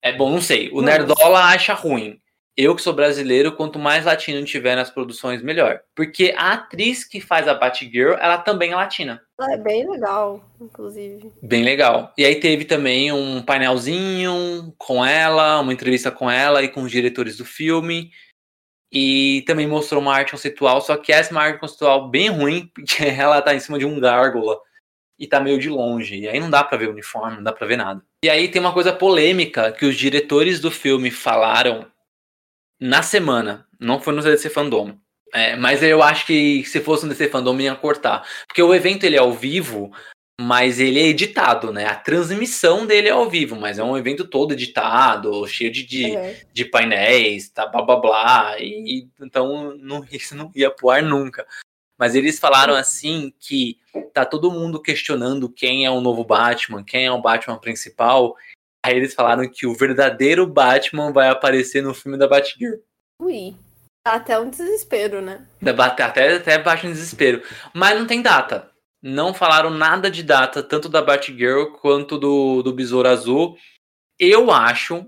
Speaker 1: É bom, não sei. O Nossa. Nerdola acha ruim. Eu que sou brasileiro, quanto mais latino tiver nas produções, melhor. Porque a atriz que faz a Batgirl, ela também é latina.
Speaker 2: Ela é bem legal, inclusive.
Speaker 1: Bem legal. E aí teve também um painelzinho com ela, uma entrevista com ela e com os diretores do filme. E também mostrou uma arte conceitual, só que essa é uma arte conceitual bem ruim, porque ela tá em cima de um gárgula e tá meio de longe. E aí não dá para ver o uniforme, não dá para ver nada. E aí tem uma coisa polêmica que os diretores do filme falaram na semana, não foi no DC Fandom. É, mas eu acho que se fosse no DC Fandom ia cortar. Porque o evento ele é ao vivo, mas ele é editado, né? A transmissão dele é ao vivo, mas é um evento todo editado, cheio de, de, uhum. de painéis, tá, blá blá blá. E, então não, isso não ia pro ar nunca. Mas eles falaram assim que tá todo mundo questionando quem é o novo Batman, quem é o Batman principal. Aí eles falaram que o verdadeiro Batman vai aparecer no filme da Batgirl.
Speaker 2: Ui. Até um desespero, né?
Speaker 1: Até, até bate um desespero. Mas não tem data. Não falaram nada de data, tanto da Batgirl quanto do, do Besouro Azul. Eu acho,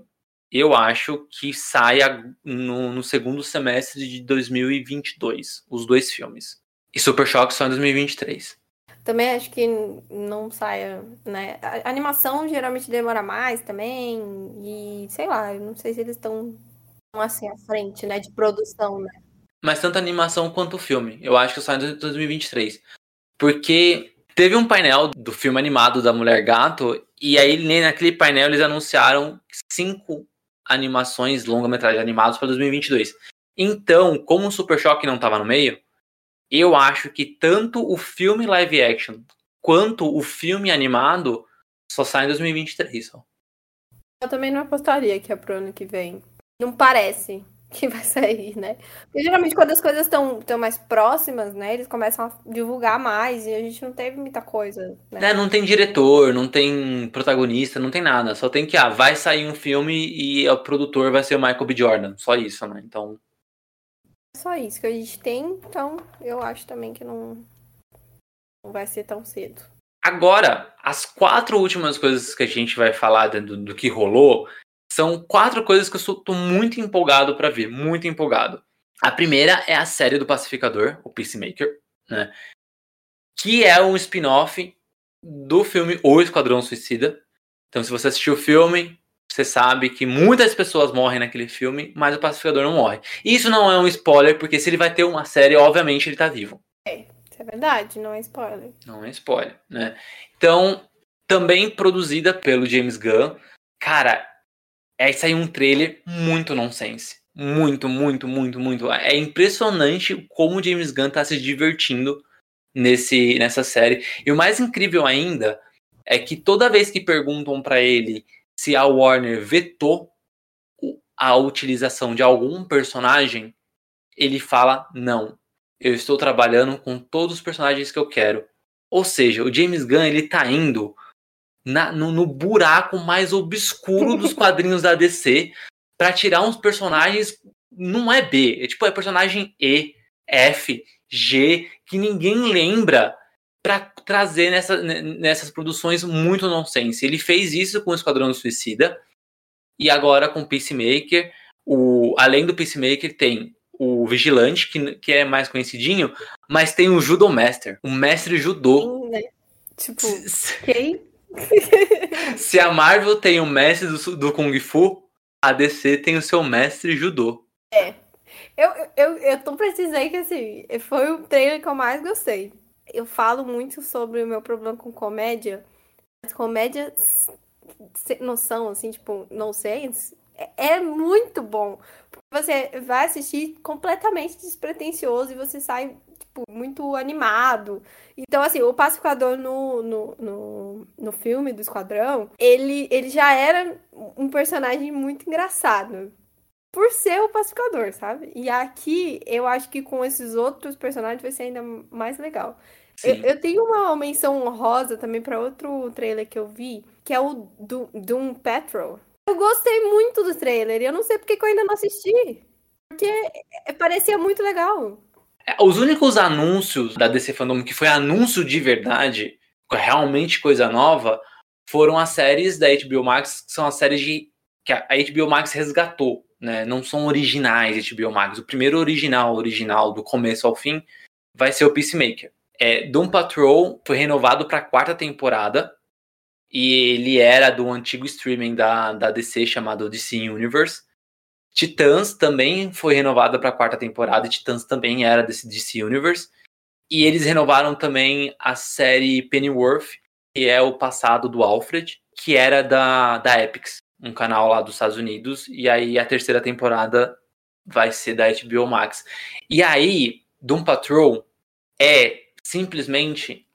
Speaker 1: eu acho que saia no, no segundo semestre de 2022, os dois filmes. E Super Choque só em 2023.
Speaker 2: Também acho que não saia, né? A animação geralmente demora mais também. E sei lá, não sei se eles estão assim à frente, né? De produção, né?
Speaker 1: Mas tanto a animação quanto o filme. Eu acho que sai em 2023. Porque teve um painel do filme animado da Mulher Gato, e aí naquele painel eles anunciaram cinco animações, longa-metragem animados para 2022. Então, como o Super Choque não estava no meio, eu acho que tanto o filme live action quanto o filme animado só sai em 2023. Só.
Speaker 2: Eu também não apostaria que é pro ano que vem. Não parece que vai sair, né? Porque geralmente quando as coisas estão mais próximas, né, eles começam a divulgar mais e a gente não teve muita coisa. Né?
Speaker 1: É, não tem diretor, não tem protagonista, não tem nada. Só tem que, ah, vai sair um filme e o produtor vai ser o Michael B. Jordan. Só isso, né? Então.
Speaker 2: Só isso que a gente tem, então eu acho também que não, não vai ser tão cedo.
Speaker 1: Agora, as quatro últimas coisas que a gente vai falar do, do que rolou são quatro coisas que eu estou muito empolgado para ver, muito empolgado. A primeira é a série do Pacificador, o Peacemaker, né? Que é um spin-off do filme O Esquadrão Suicida. Então, se você assistiu o filme, você sabe que muitas pessoas morrem naquele filme, mas o Pacificador não morre. Isso não é um spoiler, porque se ele vai ter uma série, obviamente ele tá vivo.
Speaker 2: É, isso é verdade, não é spoiler.
Speaker 1: Não é spoiler, né? Então, também produzida pelo James Gunn. Cara, Aí saiu um trailer muito nonsense. Muito, muito, muito, muito. É impressionante como o James Gunn tá se divertindo nesse, nessa série. E o mais incrível ainda é que toda vez que perguntam para ele se a Warner vetou a utilização de algum personagem, ele fala não. Eu estou trabalhando com todos os personagens que eu quero. Ou seja, o James Gunn ele tá indo na, no, no, buraco mais obscuro dos quadrinhos da DC para tirar uns personagens. Não é B, é tipo, é personagem E, F, G, que ninguém lembra para trazer nessa, nessas produções muito nonsense. Ele fez isso com o Esquadrão Suicida e agora com o Peacemaker. O, além do Peacemaker, tem o Vigilante, que, que é mais conhecidinho, mas tem o Judo Master, o mestre judô.
Speaker 2: Né? Tipo, quem
Speaker 1: Se a Marvel tem o mestre do, do Kung Fu, a DC tem o seu mestre judô.
Speaker 2: É. Eu, eu, eu tô precisando que assim, foi o trailer que eu mais gostei. Eu falo muito sobre o meu problema com comédia. Mas comédia sem noção, assim, tipo, nonsense, é, é muito bom. Você vai assistir completamente despretensioso e você sai tipo, muito animado. Então, assim, o pacificador no, no, no, no filme do Esquadrão, ele, ele já era um personagem muito engraçado. Por ser o pacificador, sabe? E aqui, eu acho que com esses outros personagens vai ser ainda mais legal. Eu, eu, tenho uma menção honrosa também para outro trailer que eu vi, que é o do Doom Patrol. Eu gostei muito do trailer, e eu não sei porque que eu ainda não assisti. Porque parecia muito legal.
Speaker 1: É, os únicos anúncios da DC Fandom que foi anúncio de verdade, realmente coisa nova, foram as séries da HBO Max, que são as séries de, que a HBO Max resgatou, né? Não são originais HBO Max. O primeiro original, original, do começo ao fim, vai ser o Peacemaker. É, Doom Patrol foi renovado para a quarta temporada, e ele era do antigo streaming da, da DC chamado DC Universe. Titãs também foi renovada para a quarta temporada, e Titãs também era desse DC Universe. E eles renovaram também a série Pennyworth, que é o passado do Alfred, que era da, da Epix, um canal lá dos Estados Unidos. E aí a terceira temporada vai ser da HBO Max. E aí, Doom Patrol é simplesmente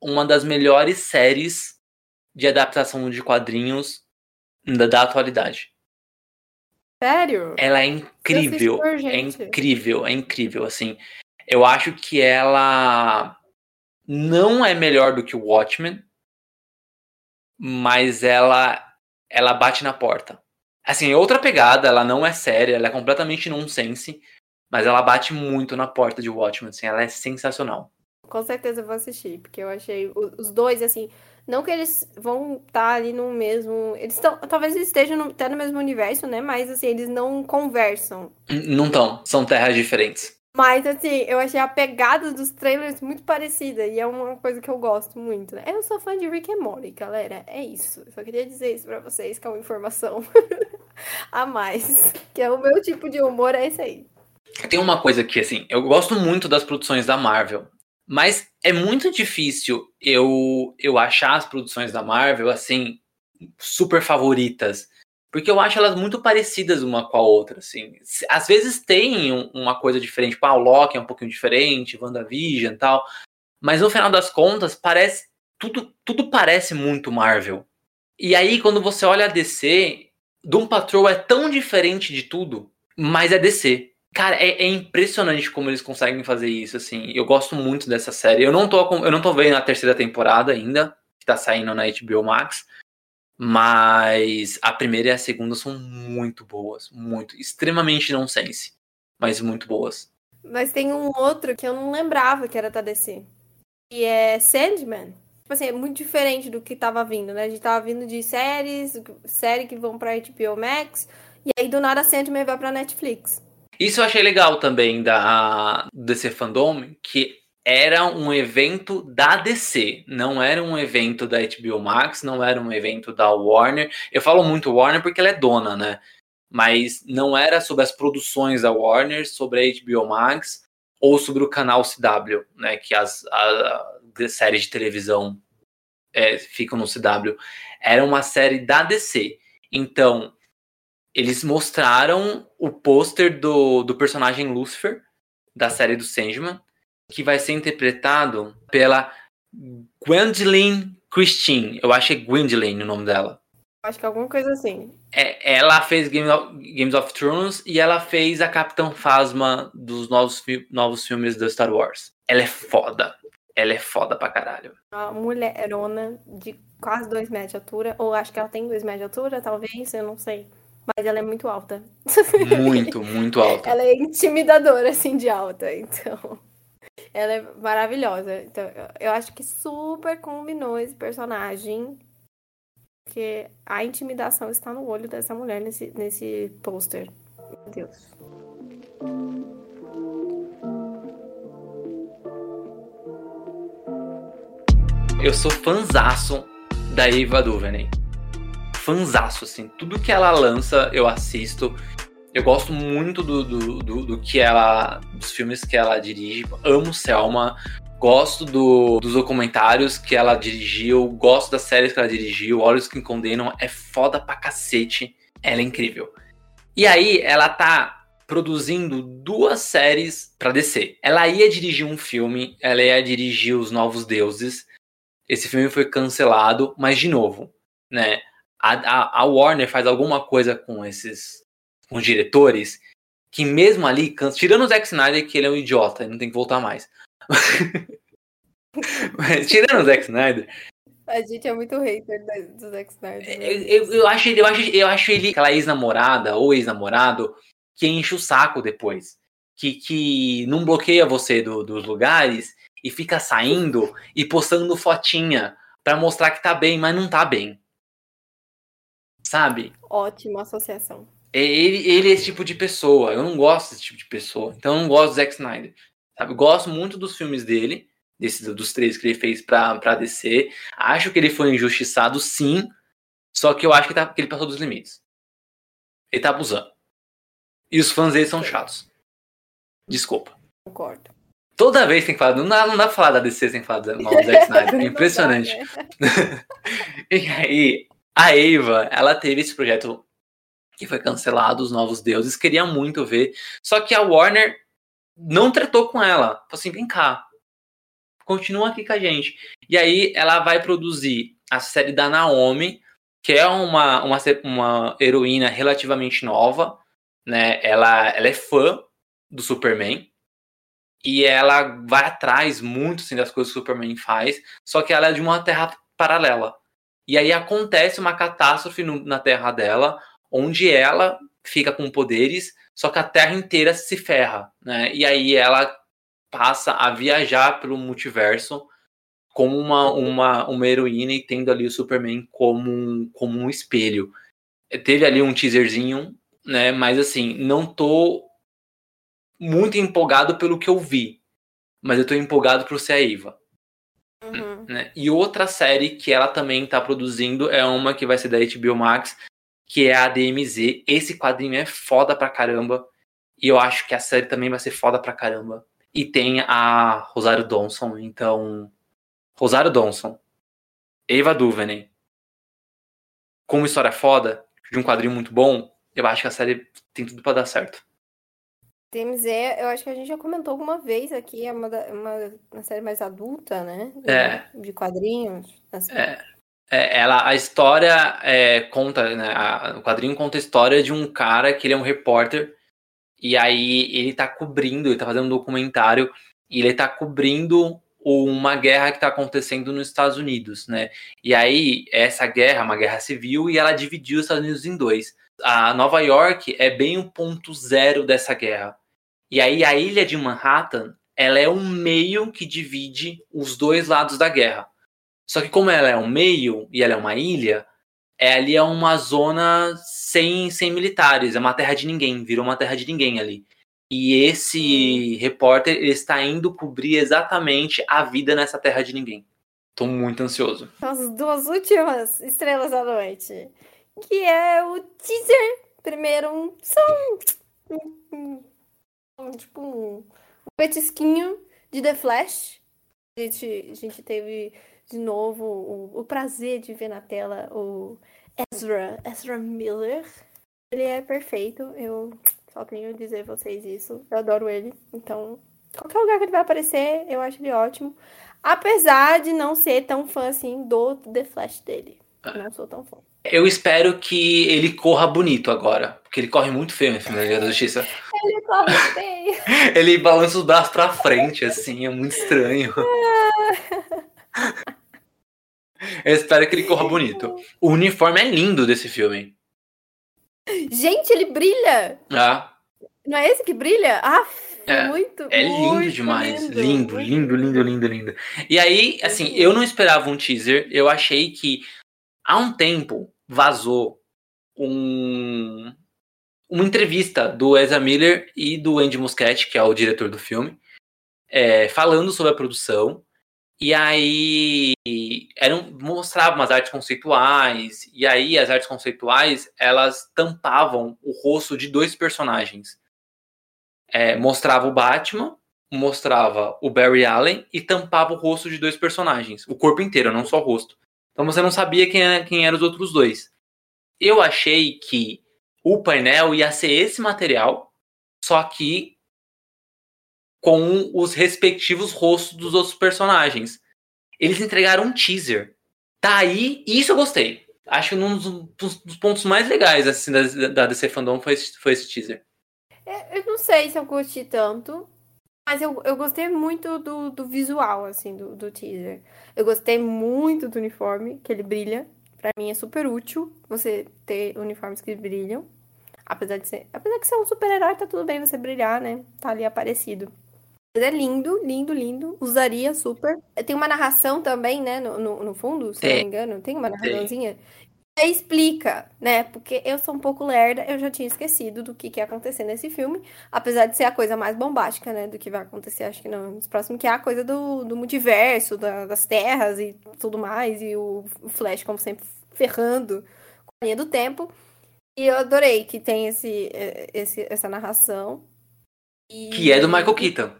Speaker 1: uma das melhores séries de adaptação de quadrinhos da, da atualidade.
Speaker 2: Sério?
Speaker 1: Ela é incrível. É incrível, é incrível, assim. Eu acho que ela não é melhor do que o Watchmen, mas ela ela bate na porta. Assim, é outra pegada, ela não é séria, ela é completamente nonsense, mas ela bate muito na porta de Watchmen, assim, ela é sensacional.
Speaker 2: Com certeza eu vou assistir, porque eu achei os dois, assim, não que eles vão estar ali no mesmo. Eles estão. Talvez eles estejam no, até no mesmo universo, né? Mas assim, eles não conversam.
Speaker 1: Não estão, são terras diferentes.
Speaker 2: Mas assim, eu achei a pegada dos trailers muito parecida. E é uma coisa que eu gosto muito, né? Eu sou fã de Rick and Morty, galera. É isso. Eu só queria dizer isso pra vocês, que é uma informação a mais. Que é o meu tipo de humor, é esse aí.
Speaker 1: Tem uma coisa que, assim, eu gosto muito das produções da Marvel, mas é muito difícil eu, eu achar as produções da Marvel, assim, super favoritas. Porque eu acho elas muito parecidas uma com a outra, assim. Às vezes tem um- uma coisa diferente, tipo, ah, o Loki é um pouquinho diferente, WandaVision e tal. Mas no final das contas, parece. Tudo, tudo parece muito Marvel. E aí, quando você olha a DC, Doom Patrol é tão diferente de tudo, mas é DC. Cara, é, é impressionante como eles conseguem fazer isso, assim. Eu gosto muito dessa série. Eu não tô, eu não tô vendo a terceira temporada ainda, que tá saindo na HBO Max. Mas a primeira e a segunda são muito boas. Muito. Extremamente nonsense. Mas muito boas.
Speaker 2: Mas tem um outro que eu não lembrava que era da DC. Que é Sandman. Tipo assim, é muito diferente do que tava vindo, né? A gente tava vindo de séries, série que vão pra HBO Max. E aí, do nada, Sandman vai pra Netflix.
Speaker 1: Isso eu achei legal também da DC Fandom, que era um evento da DC, não era um evento da HBO Max, não era um evento da Warner. Eu falo muito Warner porque ela é dona, né? Mas não era sobre as produções da Warner, sobre a HBO Max ou sobre o canal CW, né? Que as, séries de televisão é, ficam no CW. Era uma série da DC. Então, eles mostraram o pôster do, do personagem Lucifer, da série do Sandman, que vai ser interpretado pela Gwendolyn Christine. Eu acho que é Gwendolyn o nome dela.
Speaker 2: Acho que alguma coisa assim.
Speaker 1: É, ela fez Game of, Games of Thrones e ela fez a Capitã Phasma dos novos, novos filmes da Star Wars. Ela é foda. Ela é foda pra caralho.
Speaker 2: Uma mulherona de quase dois metros de altura. Ou acho que ela tem dois metros de altura, talvez, eu não sei. Mas ela é muito alta.
Speaker 1: Muito, muito alta.
Speaker 2: Ela é intimidadora, assim, de alta. Então, ela é maravilhosa. Então, eu- acho que super combinou esse personagem. Porque a intimidação está no olho dessa mulher nesse, nesse pôster. Meu Deus.
Speaker 1: Eu sou fanzaço da Eva DuVernay. Fanzaço, assim. Tudo que ela lança, eu assisto. Eu gosto muito do, do, do, do que ela. dos filmes que ela dirige. Amo Selma. Gosto do, dos documentários que ela dirigiu. Gosto das séries que ela dirigiu. Olhos que Condenam. É foda pra cacete. Ela é incrível. E aí, ela tá produzindo duas séries pra DC. Ela ia dirigir um filme. Ela ia dirigir Os Novos Deuses. Esse filme foi cancelado, mas de novo, né? A, a, Warner faz alguma coisa com esses com os diretores que mesmo ali, tirando o Zack Snyder, que ele é um idiota, ele não tem que voltar mais. Mas tirando o Zack Snyder,
Speaker 2: A gente é muito hater do Zack Snyder. né?
Speaker 1: eu, eu, eu acho, ele- eu, acho, eu acho ele aquela ex-namorada ou ex-namorado que enche o saco depois. Que, que não bloqueia você do- dos lugares e fica saindo e postando fotinha pra mostrar que tá bem, mas não tá bem. Sabe?
Speaker 2: Ótima associação.
Speaker 1: Ele, ele é esse tipo de pessoa. Eu não gosto desse tipo de pessoa. Então eu não gosto do Zack Snyder. Sabe? Eu Gosto muito dos filmes dele, desses, dos três que ele fez pra, pra DC. Acho que ele foi injustiçado, sim. Só que eu acho que, tá, que ele passou dos limites. Ele tá abusando. E os fãs dele são chatos. Desculpa.
Speaker 2: Concordo.
Speaker 1: Toda vez tem que falar. Não dá, não dá pra falar da DC sem falar do mal do Zack Snyder. É
Speaker 2: dá,
Speaker 1: impressionante.
Speaker 2: né?
Speaker 1: E aí, a Eva, ela teve esse projeto que foi cancelado, Os Novos Deuses, queria muito ver. Só que a Warner não tratou com ela. Falou assim: vem cá. continua aqui com a gente. E aí ela vai produzir a série da Naomi, que é uma, uma, uma heroína relativamente nova, né? Ela, ela é fã do Superman. E ela vai atrás muito assim, das coisas que o Superman faz, só que ela é de uma terra paralela. E aí acontece uma catástrofe no, na terra dela, onde ela fica com poderes, só que a terra inteira se ferra, né? E aí ela passa a viajar pelo multiverso como uma, uma, uma heroína e tendo ali o Superman como um, como um espelho. Teve ali um teaserzinho, né? Mas assim, não tô muito empolgado pelo que eu vi. Mas eu tô empolgado pro ser a Eva. Uhum. Né? E outra série que ela também tá produzindo é uma que vai ser da HBO Max, que é a DMZ. Esse quadrinho é foda pra caramba. E eu acho que a série também vai ser foda pra caramba. E tem a Rosário Dawson, então. Rosário Dawson, Eva Duvernay, com uma história foda, de um quadrinho muito bom, eu acho que a série tem tudo para dar certo.
Speaker 2: DMZ, eu acho que a gente já comentou alguma vez aqui, é uma, uma, uma série mais adulta, né?
Speaker 1: É.
Speaker 2: De quadrinhos.
Speaker 1: Assim. É. é. ela, a história é, conta, né, a, o quadrinho conta a história de um cara que ele é um repórter e aí ele tá cobrindo, ele tá fazendo um documentário e ele tá cobrindo uma guerra que está acontecendo nos Estados Unidos, né? E aí essa guerra, uma guerra civil, e ela dividiu os Estados Unidos em dois. A Nova York é bem o ponto zero dessa guerra. E aí a ilha de Manhattan, ela é um meio que divide os dois lados da guerra. Só que como ela é um meio e ela é uma ilha, é, ali é uma zona sem, sem militares, é uma terra de ninguém, virou uma terra de ninguém ali. E esse repórter ele está indo cobrir exatamente a vida nessa terra de ninguém. Tô muito ansioso.
Speaker 2: As duas últimas estrelas da noite. Que é o teaser. Primeiro, um som tipo um, petisquinho de The Flash. A gente, a gente teve de novo o, o prazer de ver na tela o Ezra, Ezra Miller. Ele é perfeito, eu só tenho a dizer a vocês isso. Eu adoro ele, então qualquer lugar que ele vai aparecer, eu acho ele ótimo. Apesar de não ser tão fã assim do The Flash dele. Não sou tão fã.
Speaker 1: Eu espero que ele corra bonito agora. Porque ele corre muito feio no filme Liga da Justiça.
Speaker 2: ele corre feio.
Speaker 1: ele balança os braços pra frente, assim, é muito estranho. Eu espero que ele corra bonito. O uniforme é lindo desse filme.
Speaker 2: Gente, ele brilha!
Speaker 1: Ah.
Speaker 2: Não é esse que brilha? Ah, é, muito,
Speaker 1: É lindo
Speaker 2: muito
Speaker 1: demais. Lindo, lindo, lindo, lindo, lindo. E aí, assim, eu não esperava um teaser. Eu achei que há um tempo vazou um, uma entrevista do Ezra Miller e do Andy Muschietti, que é o diretor do filme, é, falando sobre a produção. E aí eram mostravam as artes conceituais, e aí as artes conceituais elas tampavam o rosto de dois personagens. É, mostrava o Batman, mostrava o Barry Allen e tampava o rosto de dois personagens, o corpo inteiro, não só o rosto. Então você não sabia quem, é, quem eram os outros dois. Eu achei que o painel ia ser esse material, só que com os respectivos rostos dos outros personagens. Eles entregaram um teaser. Tá aí, e isso eu gostei. Acho que um dos, dos pontos mais legais assim, da, da DC Fandom foi esse, foi esse teaser.
Speaker 2: É, eu não sei se eu curti tanto, mas eu, eu gostei muito do, do visual, assim, do, do teaser. Eu gostei muito do uniforme, que ele brilha. Pra mim é super útil você ter uniformes que brilham. Apesar de ser. Apesar de ser um super-herói, tá tudo bem você brilhar, né? Tá ali aparecido. Mas é lindo, lindo, lindo. Usaria super. Tem uma narração também, né? No, no, no fundo, se não me engano. Tem uma narraçãozinha. Explica, né? Porque eu sou um pouco lerda, eu já tinha esquecido do que, que ia acontecer nesse filme. Apesar de ser a coisa mais bombástica, né? Do que vai acontecer, acho que não, nos próximos, que é a coisa do, do multiverso, da, das terras e tudo mais. E o, Flash, como sempre, ferrando com a linha do tempo. E eu adorei que tem esse, é, esse, essa narração.
Speaker 1: E... Que é do Michael Keaton.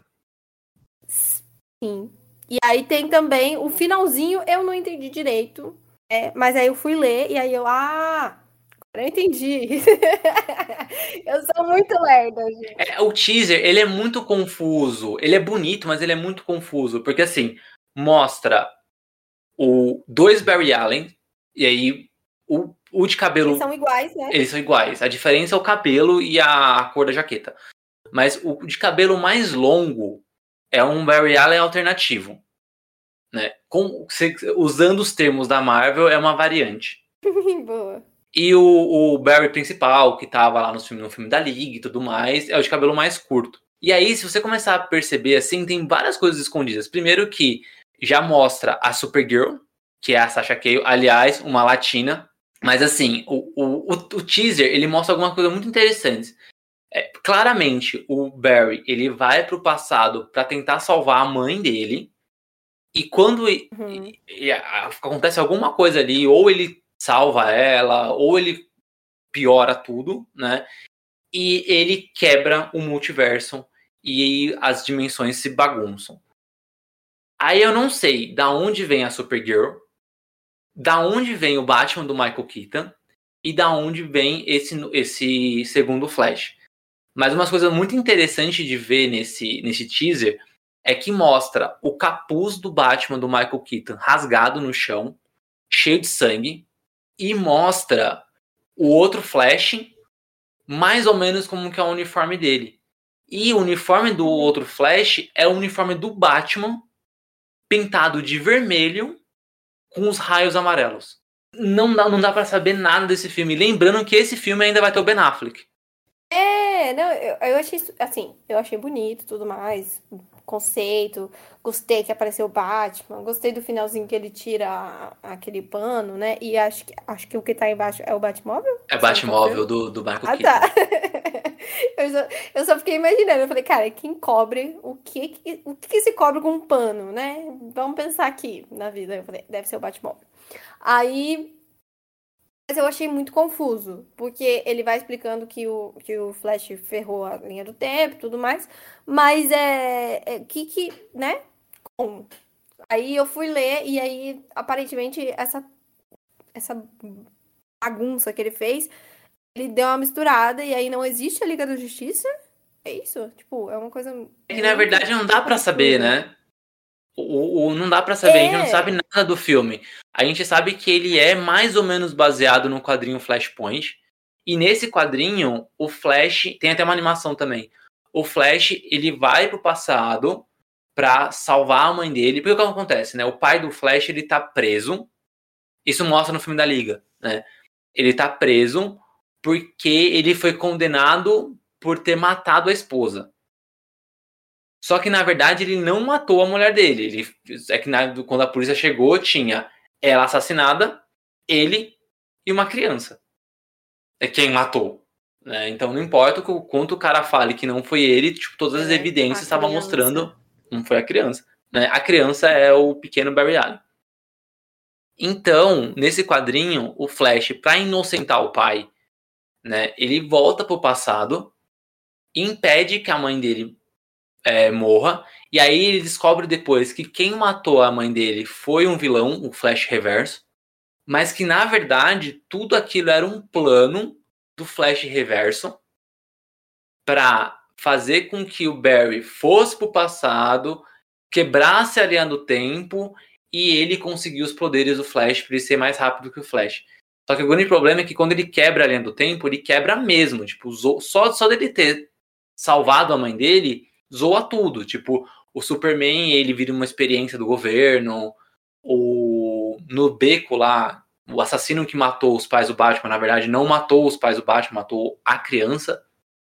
Speaker 2: Sim. E aí tem também o finalzinho, eu não entendi direito. É, mas aí eu fui ler e aí eu, ah, não entendi. eu sou muito lerda, gente.
Speaker 1: É, o teaser, ele é muito confuso. Ele é bonito, mas ele é muito confuso. Porque, assim, mostra o dois Barry Allen, e aí o, o de cabelo.
Speaker 2: Eles são iguais, né?
Speaker 1: Eles são iguais. A diferença é o cabelo e a cor da jaqueta. Mas o de cabelo mais longo é um Barry Allen alternativo. Né? Com, usando os termos da Marvel, é uma variante.
Speaker 2: Boa.
Speaker 1: E o, o, Barry principal, que tava lá no filme, no filme da Liga e tudo mais, é o de cabelo mais curto. E aí, se você começar a perceber assim, tem várias coisas escondidas. Primeiro que já mostra a Supergirl, que é a Sasha Cale, aliás, uma latina. Mas assim, o, o, o teaser, ele mostra alguma coisa muito interessante. É, claramente, o Barry, ele vai pro passado para tentar salvar a mãe dele. E quando uhum. e, e, acontece alguma coisa ali, ou ele salva ela, ou ele piora tudo, né? E ele quebra o multiverso e as dimensões se bagunçam. Aí eu não sei da onde vem a Supergirl, da onde vem o Batman do Michael Keaton e da onde vem esse, esse segundo Flash. Mas uma coisa muito interessante de ver nesse, nesse teaser é que mostra o capuz do Batman do Michael Keaton rasgado no chão, cheio de sangue, e mostra o outro Flash mais ou menos como que é o uniforme dele. E o uniforme do outro Flash é o uniforme do Batman pintado de vermelho com os raios amarelos. Não dá, não dá para saber nada desse filme. Lembrando que esse filme ainda vai ter o Ben Affleck.
Speaker 2: É, não, eu, eu achei, assim, eu achei bonito tudo mais, conceito, gostei que apareceu o Batman, gostei do finalzinho que ele tira aquele pano, né, e acho que, acho que o que tá embaixo é o Batmóvel?
Speaker 1: É o Batmóvel do, do Michael ah,
Speaker 2: tá. eu, só, eu só fiquei imaginando, eu falei, cara, quem cobre, o que, o que, que se cobre com um pano, né, vamos pensar aqui na vida, eu falei, deve ser o Batmóvel. Aí mas eu achei muito confuso, porque ele vai explicando que o, que o Flash ferrou a linha do tempo e tudo mais, mas é, é que que, né? Como? Aí eu fui ler e aí aparentemente essa essa bagunça que ele fez, ele deu uma misturada e aí não existe a Liga da Justiça? É isso? Tipo, é uma coisa
Speaker 1: É que na verdade não dá para saber, né? O, o, não dá para saber, é. a gente não é. sabe nada do filme. A gente sabe que ele é mais ou menos baseado no quadrinho Flashpoint. E nesse quadrinho, o Flash tem até uma animação também. O Flash ele vai pro passado para salvar a mãe dele. Porque o que acontece, né? O pai do Flash ele tá preso. Isso mostra no filme da Liga, né? Ele tá preso porque ele foi condenado por ter matado a esposa. Só que na verdade ele não matou a mulher dele. Ele, é que na, quando a polícia chegou, tinha ela assassinada, ele e uma criança. É quem matou. Né? Então não importa o quanto o cara fale que não foi ele, tipo, todas as é, evidências estavam mostrando não foi a criança. Né? A criança é o pequeno Barry Allen. Então, nesse quadrinho, o Flash, para inocentar o pai, né, ele volta pro passado e impede que a mãe dele é, morra. E aí ele descobre depois que quem matou a mãe dele foi um vilão, o Flash Reverso. Mas que na verdade tudo aquilo era um plano do Flash Reverso para fazer com que o Barry fosse pro passado, quebrasse a linha do tempo e ele conseguiu os poderes do Flash para ele ser mais rápido que o Flash. Só que o grande problema é que quando ele quebra a linha do tempo, ele quebra mesmo. Tipo, só, só dele ter salvado a mãe dele, zoa tudo. Tipo, o Superman, ele vira uma experiência do governo. O, no beco lá, o assassino que matou os pais do Batman, na verdade, não matou os pais do Batman, matou a criança.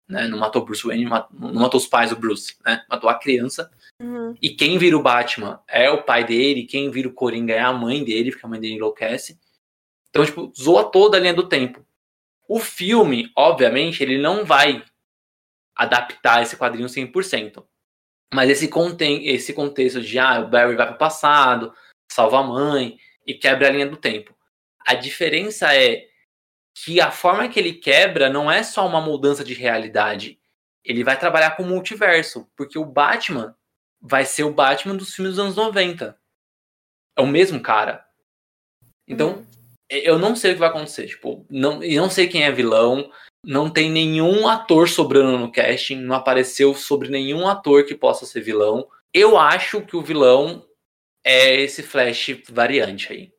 Speaker 1: Né? Não matou Bruce Wayne, não matou os pais do Bruce, né? Matou a criança. Uhum. E quem vira o Batman é o pai dele, quem vira o Coringa é a mãe dele, porque a mãe dele enlouquece. Então, tipo, zoa toda a linha do tempo. O filme, obviamente, ele não vai adaptar esse quadrinho 100%. Mas esse, contém, esse contexto de ah, o Barry vai para o passado, salva a mãe e quebra a linha do tempo. A diferença é que a forma que ele quebra não é só uma mudança de realidade. Ele vai trabalhar com o multiverso, porque o Batman vai ser o Batman dos filmes dos anos 90. É o mesmo cara. Então, uhum. eu não sei o que vai acontecer. Tipo, não, eu não sei quem é vilão. Não tem nenhum ator sobrando no casting. Não apareceu sobre nenhum ator que possa ser vilão. Eu acho que o vilão é esse Flash variante aí.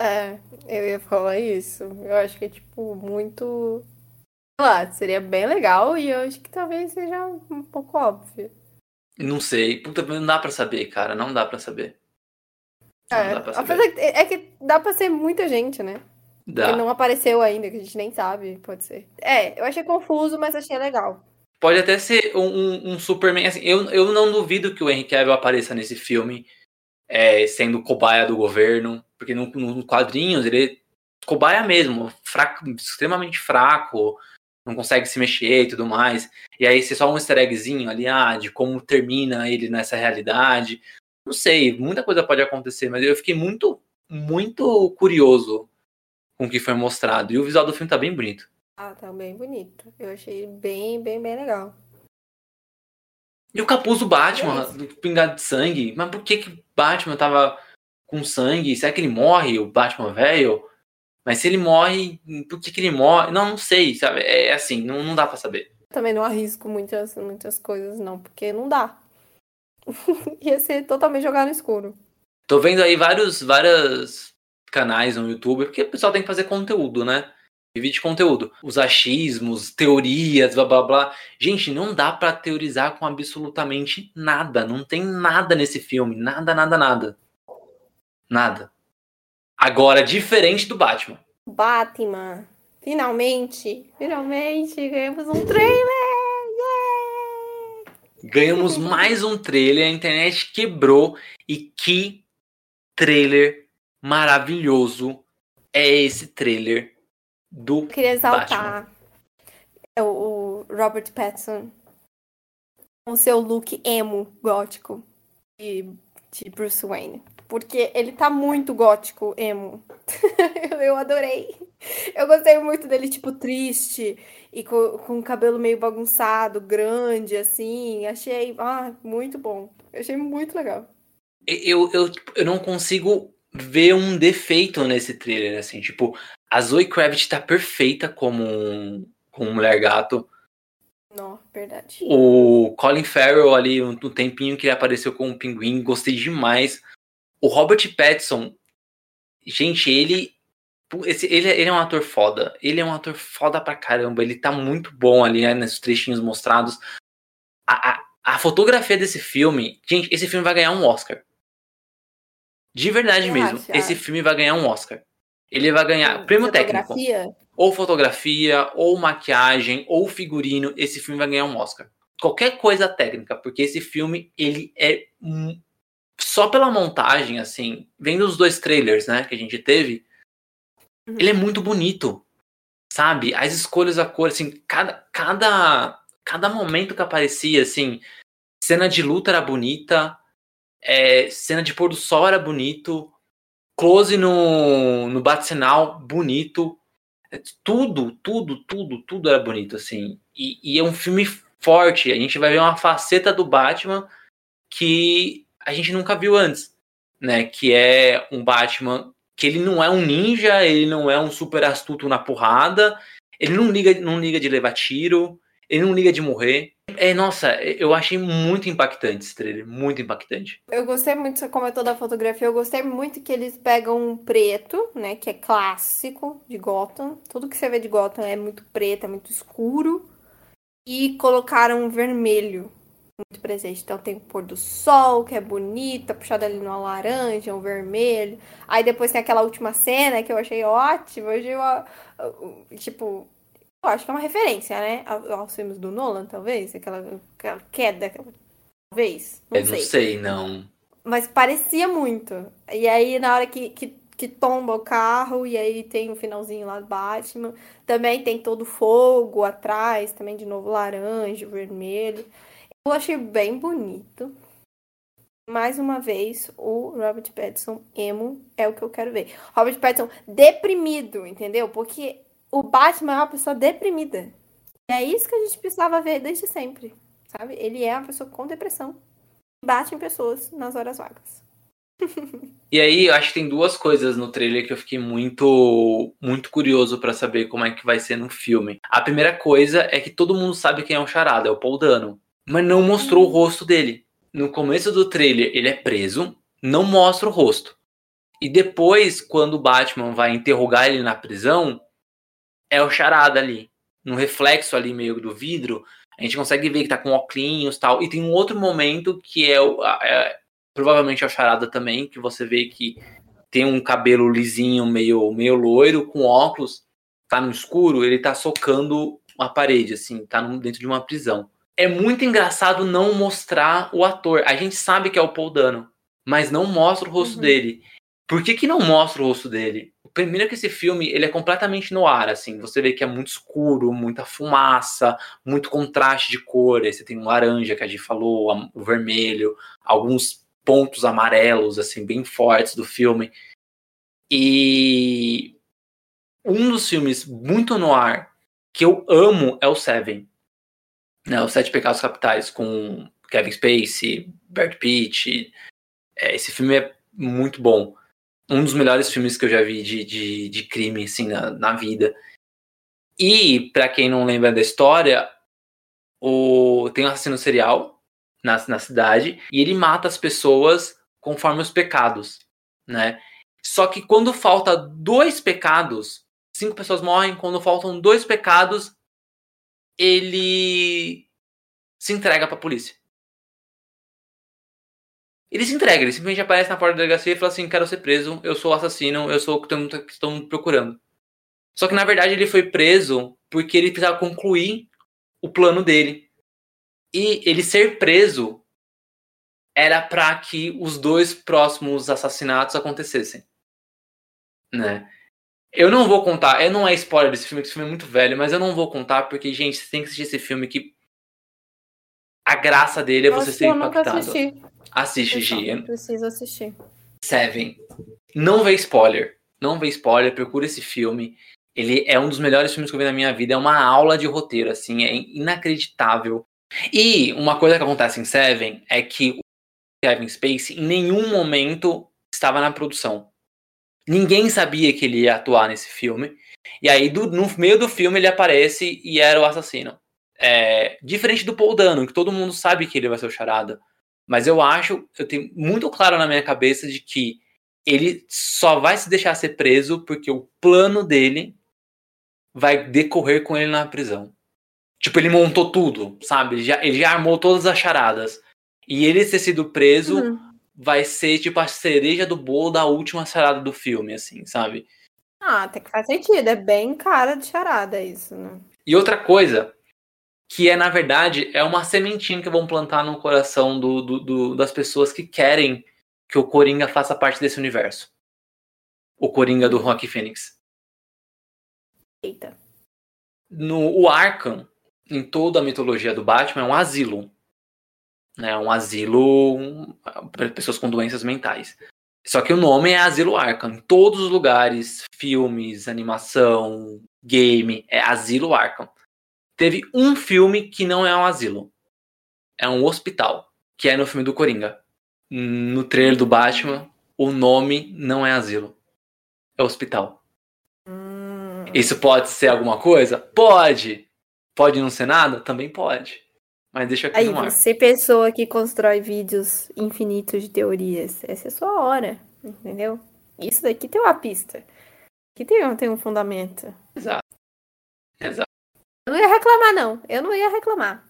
Speaker 2: É, eu ia falar isso. Eu acho que é, tipo, muito. Sei lá, seria bem legal e eu acho que talvez seja um pouco óbvio.
Speaker 1: Não sei. Puta, não dá pra saber, cara. Não dá pra saber.
Speaker 2: É, apesar que, é que dá pra ser muita gente, né?
Speaker 1: Dá.
Speaker 2: Não apareceu ainda, que a gente nem sabe, pode ser. É, eu achei confuso, mas achei legal.
Speaker 1: Pode até ser um, um, um Superman. Assim, eu, eu não duvido que o Henry Cavill apareça nesse filme é, sendo cobaia do governo, porque nos no quadrinhos ele é cobaia mesmo, fraco, extremamente fraco, não consegue se mexer e tudo mais. E aí, se só um easter eggzinho ali, ah, de como termina ele nessa realidade. Não sei, muita coisa pode acontecer, mas eu fiquei muito, muito curioso com o que foi mostrado. E o visual do filme tá bem bonito.
Speaker 2: Ah, tá bem bonito. Eu achei bem, bem, bem legal.
Speaker 1: E o capuz do Batman, é do pingado de sangue. Mas por que que Batman tava com sangue? Será que ele morre, o Batman velho? Mas se ele morre, por que que ele morre? Não, não sei, sabe? É assim, não, não dá para saber.
Speaker 2: Também não arrisco muitas, muitas coisas, não, porque não dá. Ia ser totalmente jogar no escuro.
Speaker 1: Tô vendo aí vários, vários canais no YouTube, porque o pessoal tem que fazer conteúdo, né? Vive de conteúdo. Os achismos, teorias, blá blá blá. Gente, não dá para teorizar com absolutamente nada. Não tem nada nesse filme. Nada, nada, nada. Nada. Agora, diferente do Batman.
Speaker 2: Batman. Finalmente, finalmente ganhamos um trailer! Yeah!
Speaker 1: Ganhamos mais um trailer, a internet quebrou. E que trailer maravilhoso é esse trailer do. Eu
Speaker 2: queria exaltar o, o Robert Pattinson com seu look emo gótico de, de Bruce Wayne. Porque ele tá muito gótico, emo. eu adorei. Eu gostei muito dele, tipo, triste e com, com o cabelo meio bagunçado, grande, assim. Achei ah, muito bom. Eu achei muito legal.
Speaker 1: Eu, eu, eu não consigo ver um defeito nesse trailer, assim. Tipo, a Zoe Kravitz tá perfeita como, um, como mulher gato.
Speaker 2: Não, verdade.
Speaker 1: O Colin Farrell ali, no um tempinho que ele apareceu com o pinguim, gostei demais. O Robert Pattinson, gente, ele esse, ele, ele é um ator foda. Ele é um ator foda pra caramba. Ele tá muito bom ali, né, nesses trechinhos mostrados. A, a, a, fotografia desse filme. Gente, esse filme vai ganhar um Oscar. De verdade Eu mesmo. Acho, esse filme vai ganhar um Oscar. Ele vai ganhar prêmio fotografia? técnico. Ou fotografia, ou maquiagem, ou figurino. Esse filme vai ganhar um Oscar. Qualquer coisa técnica, porque esse filme, ele é. Só pela montagem, assim, vendo os dois trailers, né, que a gente teve, uhum. ele é muito bonito. Sabe? As escolhas, a cor, assim, cada, cada, cada momento que aparecia, assim, cena de luta era bonita, é, cena de pôr do sol era bonito, close no, no bate-sinal, bonito. É, tudo, tudo, tudo, tudo era bonito, assim. E, e, é um filme forte. A gente vai ver uma faceta do Batman que a gente nunca viu antes, né? Que é um Batman que ele não é um ninja, ele não é um super astuto na porrada, ele não liga, não liga de levar tiro, ele não liga de morrer. É, nossa, eu achei muito impactante esse trailer, muito impactante.
Speaker 2: Eu gostei muito, você comentou da fotografia, eu gostei muito que eles pegam um preto, né, que é clássico de Gotham. Tudo que você vê de Gotham é muito preto, é muito escuro. E colocaram um vermelho muito presente. Então tem o pôr do sol, que é bonita, puxada ali no laranja, um vermelho. Aí depois tem aquela última cena que eu achei ótima. Eu achei uma, tipo, eu acho que é uma referência, né? Aos filmes do Nolan, talvez. Aquela, aquela queda, aquela... talvez.
Speaker 1: Não eu sei. não sei, não.
Speaker 2: Mas parecia muito. E aí, na hora que, que, que tomba o carro, e aí tem o finalzinho lá do Batman. Também tem todo fogo atrás, também de novo laranja, vermelho. Eu achei bem bonito. Mais uma vez, o Robert Pattinson emo é o que eu quero ver. Robert Pattinson deprimido, entendeu? Porque o Batman é uma pessoa deprimida. E é isso que a gente precisava ver desde sempre, sabe? Ele é uma pessoa com depressão. Bate em pessoas nas horas vagas.
Speaker 1: E aí, eu acho que tem duas coisas no trailer que eu fiquei muito, muito curioso para saber como é que vai ser no filme. A primeira coisa é que todo mundo sabe quem é o Charada, é o Paul Dano, mas não mostrou o rosto dele. No começo do trailer, ele é preso, não mostra o rosto. E depois, quando o Batman vai interrogar ele na prisão, é o Charada ali. No reflexo ali meio do vidro, a gente consegue ver que tá com óculos e tal. E tem um outro momento que é, o, é provavelmente é o Charada também, que você vê que tem um cabelo lisinho, meio, meio loiro, com óculos, tá no escuro, ele tá socando uma parede, assim, tá dentro de uma prisão. É muito engraçado não mostrar o ator. A gente sabe que é o Paul Dano, mas não mostra o rosto uhum. dele. Por que, que não mostra o rosto dele? Primeiro que esse filme, ele é completamente no ar, assim. Você vê que é muito escuro, muita fumaça, muito contraste de cor. Aí você tem um laranja, que a gente falou, o vermelho, alguns pontos amarelos, assim, bem fortes do filme. E um dos filmes muito no ar que eu amo é o Seven. Né, os Sete Pecados Capitais com Kevin Spacey, Brad Pitt. É, esse filme é muito bom. Um dos melhores filmes que eu já vi de, de, de crime, assim, na, na vida. E, para quem não lembra da história, o, tem um assassino serial na, na cidade e ele mata as pessoas conforme os pecados, né? Só que quando falta dois pecados, cinco pessoas morrem. Quando faltam dois pecados, ele se entrega para a polícia. Ele se entrega, ele simplesmente aparece na porta da delegacia e fala assim: quero ser preso, eu sou o assassino, eu sou o que estão procurando. Só que na verdade ele foi preso porque ele precisava concluir o plano dele. E ele ser preso era para que os dois próximos assassinatos acontecessem. Né? Eu não vou contar, eu não é spoiler desse filme, esse filme é muito velho, mas eu não vou contar porque, gente, você tem que assistir esse filme que a graça dele é você ser impactado. Assisti. Assiste, Gi.
Speaker 2: Preciso assistir.
Speaker 1: Seven. Não vê spoiler. Não vê spoiler, procura esse filme. Ele é um dos melhores filmes que eu vi na minha vida. É uma aula de roteiro, assim, é inacreditável. E uma coisa que acontece em Seven é que o Kevin Spacey em nenhum momento estava na produção. Ninguém sabia que ele ia atuar nesse filme. E aí, do, no meio do filme, ele aparece e era o assassino. É, diferente do Paul Dano, que todo mundo sabe que ele vai ser o charada. Mas eu acho, eu tenho muito claro na minha cabeça de que ele só vai se deixar ser preso porque o plano dele vai decorrer com ele na prisão. Tipo, ele montou tudo, sabe? Ele já, ele já armou todas as charadas. E ele ter sido preso uhum. vai ser, tipo, a cereja do bolo da última charada do filme, assim, sabe?
Speaker 2: Ah, até que faz sentido. É bem cara de charada isso, né?
Speaker 1: E outra coisa, que é, na verdade, é uma sementinha que vão plantar no coração do, do, do, das pessoas que querem que o Coringa faça parte desse universo. O Coringa do Rock Phoenix.
Speaker 2: Eita.
Speaker 1: No o Arkham, em toda a mitologia do Batman, é um asilo. Né? Um asilo para pessoas com doenças mentais. Só que o nome é Asilo Arkham. Em todos os lugares, filmes, animação, game, é Asilo Arkham. Teve um filme que não é um asilo. É um hospital, que é no filme do Coringa. No trailer do Batman, o nome não é asilo. É hospital. Hum. Isso pode ser alguma coisa? Pode. Pode não ser nada? Também pode. Mas deixa aqui
Speaker 2: Aí,
Speaker 1: no ar.
Speaker 2: você pessoa que constrói vídeos infinitos de teorias, essa é a sua hora, entendeu? Isso daqui tem uma pista. Aqui tem, tem um fundamento.
Speaker 1: Exato. Exato.
Speaker 2: Eu não ia reclamar, não. Eu não ia reclamar.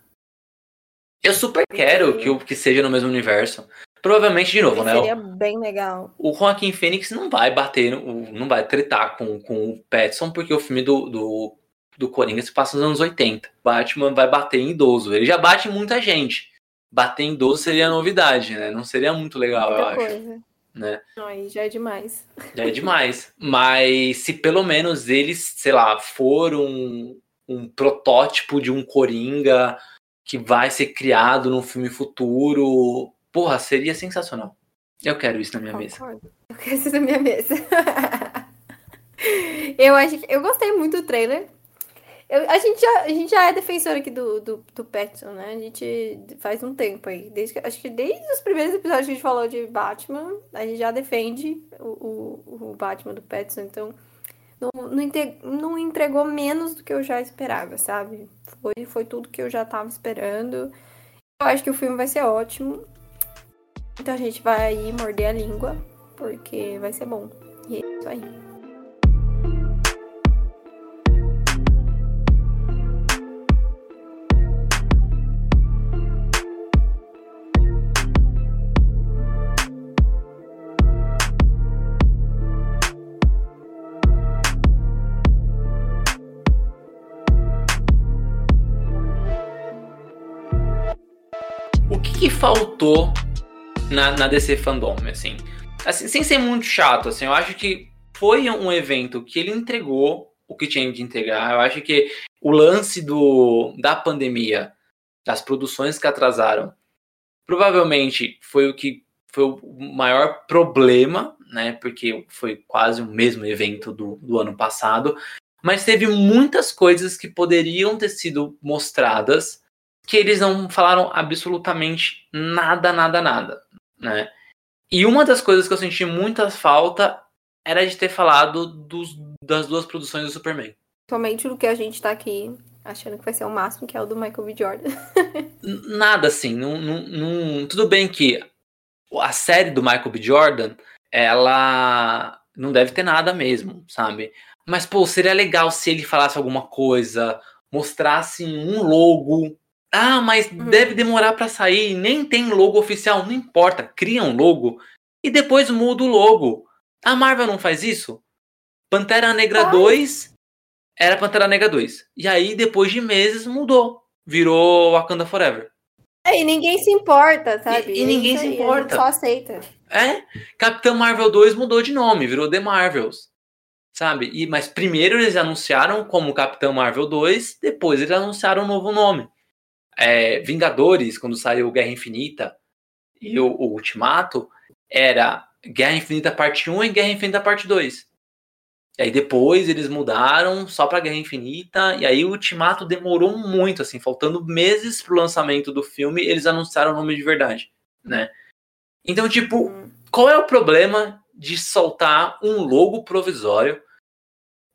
Speaker 1: Eu super quero que, que seja no mesmo universo. Provavelmente, de novo, né?
Speaker 2: Seria bem legal.
Speaker 1: O Joaquim Fênix não vai bater, não vai tretar com, com o Petson, porque o filme do, do do Coringa se passa nos anos 80. Batman vai bater em idoso. Ele já bate em muita gente. Bater em idoso seria novidade, né? Não seria muito legal, muita eu coisa. acho. Né?
Speaker 2: Não, aí já é demais.
Speaker 1: Já é demais. Mas se pelo menos eles, sei lá, for um, um protótipo de um Coringa que vai ser criado num filme futuro, porra, seria sensacional. Eu quero isso na minha Concordo. mesa.
Speaker 2: Eu quero isso na minha mesa. eu acho que eu gostei muito do trailer. Eu, a, gente já, a gente já é defensor aqui do, do, do Petson, né? A gente faz um tempo aí. Desde, acho que desde os primeiros episódios que a gente falou de Batman, a gente já defende o, o, o Batman do Petson. Então, não, não, entregou menos do que eu já esperava, sabe? Foi, foi tudo que eu já tava esperando. Eu acho que o filme vai ser ótimo. Então a gente vai morder a língua, porque vai ser bom. E é isso aí.
Speaker 1: Faltou na, na DC Fandom, assim? assim? Sem ser muito chato, assim, eu acho que foi um evento que ele entregou o que tinha de entregar. Eu acho que o lance do, da pandemia, das produções que atrasaram, provavelmente foi o que foi o maior problema, né? Porque foi quase o mesmo evento do, do ano passado. Mas teve muitas coisas que poderiam ter sido mostradas que eles não falaram absolutamente nada, nada, nada, né? E uma das coisas que eu senti muita falta era de ter falado dos, das duas produções do Superman.
Speaker 2: Somente o que a gente tá aqui achando que vai ser o máximo, que é o do Michael B. Jordan.
Speaker 1: nada assim, não, não, não, tudo bem que a série do Michael B. Jordan, ela não deve ter nada mesmo, sabe? Mas, pô, seria legal se ele falasse alguma coisa, mostrasse um logo ah, mas uhum. deve demorar para sair, nem tem logo oficial, não importa, cria um logo e depois muda o logo. A Marvel não faz isso? Pantera Negra Ai. 2 era Pantera Negra 2. E aí, depois de meses, mudou. Virou Wakanda Forever.
Speaker 2: É, e ninguém se importa, sabe?
Speaker 1: E, e ninguém se importa.
Speaker 2: só aceita.
Speaker 1: É. Capitão Marvel 2 mudou de nome, virou The Marvels. Sabe? E, mas primeiro eles anunciaram como Capitão Marvel 2, depois eles anunciaram um novo nome é, Vingadores, quando saiu Guerra Infinita e o, o, Ultimato, era Guerra Infinita Parte 1 e Guerra Infinita Parte 2. E aí depois eles mudaram só para Guerra Infinita, e aí o Ultimato demorou muito, assim, faltando meses pro lançamento do filme, eles anunciaram o nome de verdade, né? Então, tipo, qual é o problema de soltar um logo provisório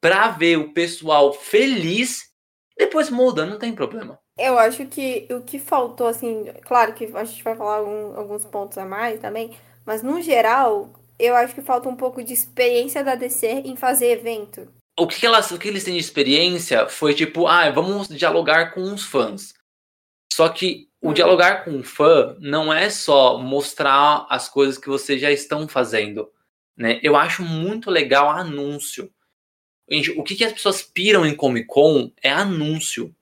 Speaker 1: pra ver o pessoal feliz, depois muda, não tem problema.
Speaker 2: Eu acho que o que faltou, assim, claro que a gente vai falar algum, alguns pontos a mais também, mas no geral, eu acho que falta um pouco de experiência da DC em fazer evento.
Speaker 1: O que, elas, o que eles têm de experiência foi tipo, ah, vamos dialogar com os fãs. Só que o hum. dialogar com um fã não é só mostrar as coisas que vocês já estão fazendo. Né? Eu acho muito legal anúncio. Gente, o que, que as pessoas piram em Comic Con é anúncio.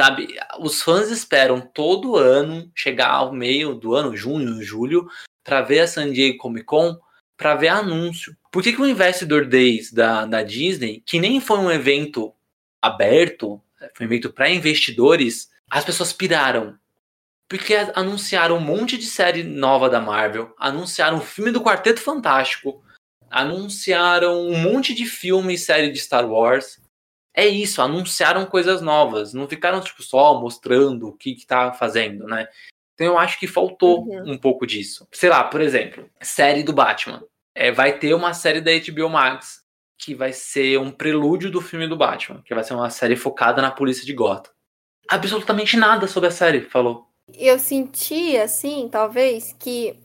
Speaker 1: Sabe, os fãs esperam todo ano chegar ao meio do ano, junho, julho, para ver a San Diego Comic Con, para ver anúncio. Por que, que o Investidor Days da, da Disney, que nem foi um evento aberto, foi um evento para investidores, as pessoas piraram. Porque anunciaram um monte de série nova da Marvel, anunciaram o filme do Quarteto Fantástico, anunciaram um monte de filme e série de Star Wars, é isso, anunciaram coisas novas, não ficaram tipo só mostrando o que, que tá fazendo, né? Então eu acho que faltou uhum. um pouco disso. Sei lá, por exemplo, série do Batman. É, vai ter uma série da HBO Max que vai ser um prelúdio do filme do Batman, que vai ser uma série focada na polícia de Gotham. Absolutamente nada sobre a série, falou.
Speaker 2: Eu senti, assim, talvez, que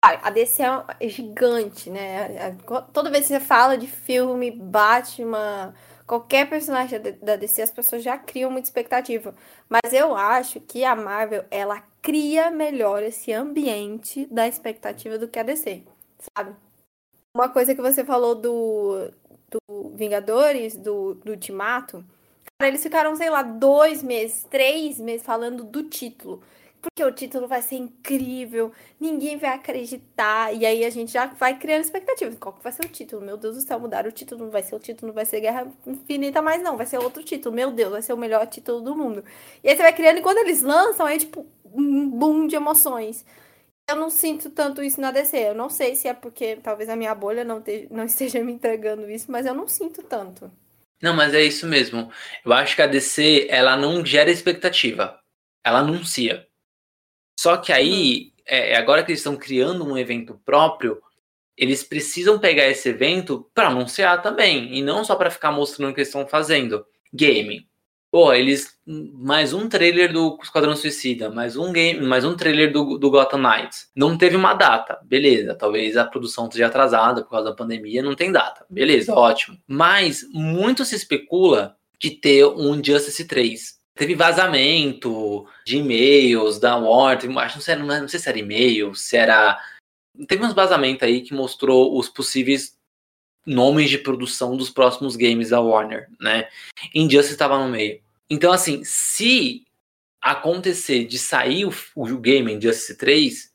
Speaker 2: a DC é gigante, né? Toda vez que você fala de filme Batman, qualquer personagem da DC, as pessoas já criam muita expectativa. Mas eu acho que a Marvel, ela cria melhor esse ambiente da expectativa do que a DC, sabe? Uma coisa que você falou do, do Vingadores, do, do Ultimato, cara, eles ficaram, sei lá, dois meses, três meses falando do título porque o título vai ser incrível, ninguém vai acreditar, e aí a gente já vai criando expectativas. Qual que vai ser o título? Meu Deus do céu, mudaram o título, não vai ser o título, não vai ser Guerra Infinita mais não, vai ser outro título. Meu Deus, vai ser o melhor título do mundo. E aí você vai criando, e quando eles lançam, é tipo um boom de emoções. Eu não sinto tanto isso na DC. Eu não sei se é porque talvez a minha bolha não, te, não esteja me entregando isso, mas eu não sinto tanto.
Speaker 1: Não, mas é isso mesmo. Eu acho que a DC, ela não gera expectativa. Ela anuncia. Só que aí, uhum. é, agora que eles estão criando um evento próprio, eles precisam pegar esse evento para anunciar também. E não só para ficar mostrando o que eles estão fazendo. Gaming. Pô, eles. Mais um trailer do Esquadrão Suicida, mais um game, mais um trailer do, do Gotham Knights. Não teve uma data, beleza. Talvez a produção esteja atrasada por causa da pandemia, não tem data. Beleza, ótimo. Mas muito se especula de ter um Justice 3. Teve vazamento de e-mails da Warner, acho não sei, não sei se era e-mail, se era. Teve uns vazamentos aí que mostrou os possíveis nomes de produção dos próximos games da Warner, né? Injustice estava no meio. Então, assim, se acontecer de sair o, o game Injustice 3,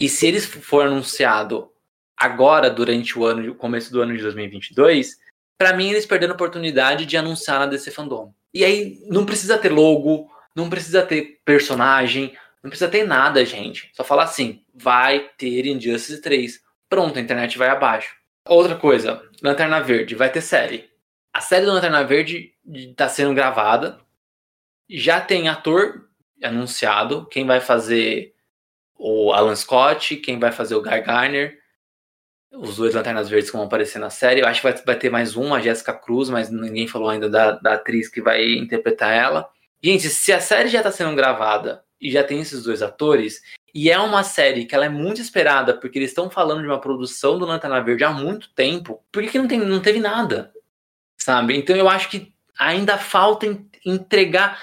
Speaker 1: e se eles for anunciado agora, durante o ano, começo do ano de 2022, para mim eles perderam a oportunidade de anunciar na DC Fandom. E aí não precisa ter logo, não precisa ter personagem, não precisa ter nada, gente. Só falar assim, vai ter Injustice 3. Pronto, a internet vai abaixo. Outra coisa, Lanterna Verde, vai ter série. A série do Lanterna Verde está sendo gravada. Já tem ator anunciado. Quem vai fazer o Alan Scott, quem vai fazer o Guy Garner. Os dois Lanternas Verdes que vão aparecer na série. Eu acho que vai, ter mais uma, a Jessica Cruz, mas ninguém falou ainda da, da atriz que vai interpretar ela. Gente, se a série já está sendo gravada e já tem esses dois atores, e é uma série que ela é muito esperada, porque eles estão falando de uma produção do Lanterna Verde há muito tempo. Por que, que não, tem, não teve nada? Sabe? Então eu acho que ainda falta entregar.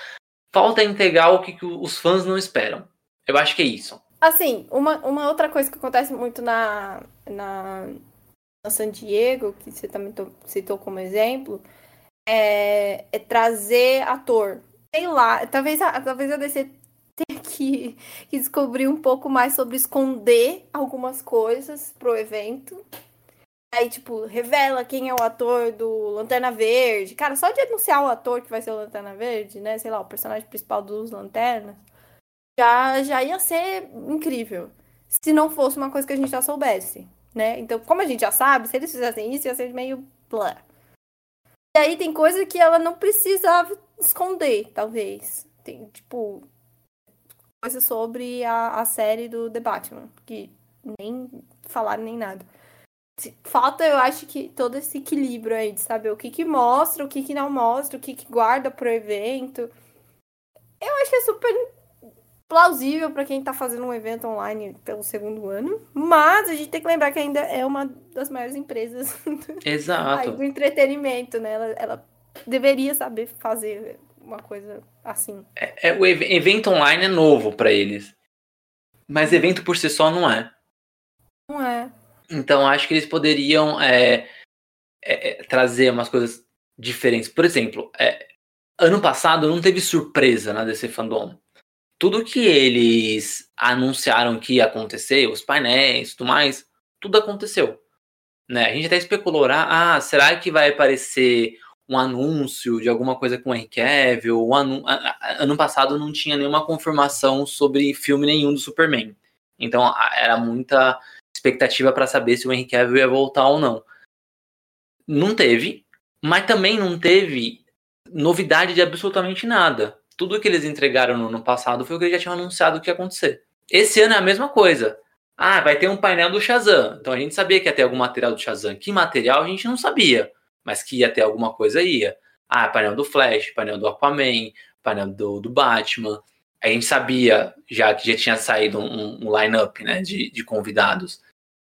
Speaker 1: Falta entregar o que, que os fãs não esperam. Eu acho que é isso.
Speaker 2: Assim, uma, uma outra coisa que acontece muito na, na, na San Diego, que você também citou como exemplo, é, é trazer ator. Sei lá, talvez a, talvez a DC ter que, que descobrir um pouco mais sobre esconder algumas coisas pro evento. Aí, tipo, revela quem é o ator do Lanterna Verde. Cara, só de anunciar o ator que vai ser o Lanterna Verde, né? Sei lá, o personagem principal dos Lanternas. Já, já ia ser incrível. Se não fosse uma coisa que a gente já soubesse, né? Então, como a gente já sabe, se eles fizessem isso, ia ser meio blá. E aí tem coisa que ela não precisava esconder, talvez. Tem, tipo, coisa sobre a, a série do The Batman, que nem falaram nem nada. Falta, eu acho que todo esse equilíbrio aí de saber o que que mostra, o que que não mostra, o que que guarda pro evento. Eu acho que é super plausível para quem tá fazendo um evento online pelo segundo ano, mas a gente tem que lembrar que ainda é uma das maiores empresas
Speaker 1: Exato.
Speaker 2: do entretenimento, né? Ela, ela deveria saber fazer uma coisa assim.
Speaker 1: É, é o ev evento online é novo para eles. Mas evento por si só não é.
Speaker 2: Não é.
Speaker 1: Então acho que eles poderiam é, é, é trazer umas coisas diferentes. Por exemplo, é, ano passado não teve surpresa na DC Fandom. Tudo que eles anunciaram que ia acontecer, os painéis tudo mais, tudo aconteceu. Né? A gente até especulou, ah, será que vai aparecer um anúncio de alguma coisa com o Henry Cavill. Um. Ano passado não tinha nenhuma confirmação sobre filme nenhum do Superman. Então era muita expectativa para saber se o Henry Cavill ia voltar ou não. Não teve, mas também não teve novidade de absolutamente nada. Tudo que eles entregaram no ano passado foi o que eles já tinham anunciado que ia acontecer. Esse ano é a mesma coisa. Ah, vai ter um painel do Shazam. Então a gente sabia que ia ter algum material do Shazam. Que material a gente não sabia mas que ia ter alguma coisa ia. Ah, painel do Flash, painel do Aquaman, painel do, do Batman. A gente sabia, já que já tinha saído um, um line-up né, de, de convidados,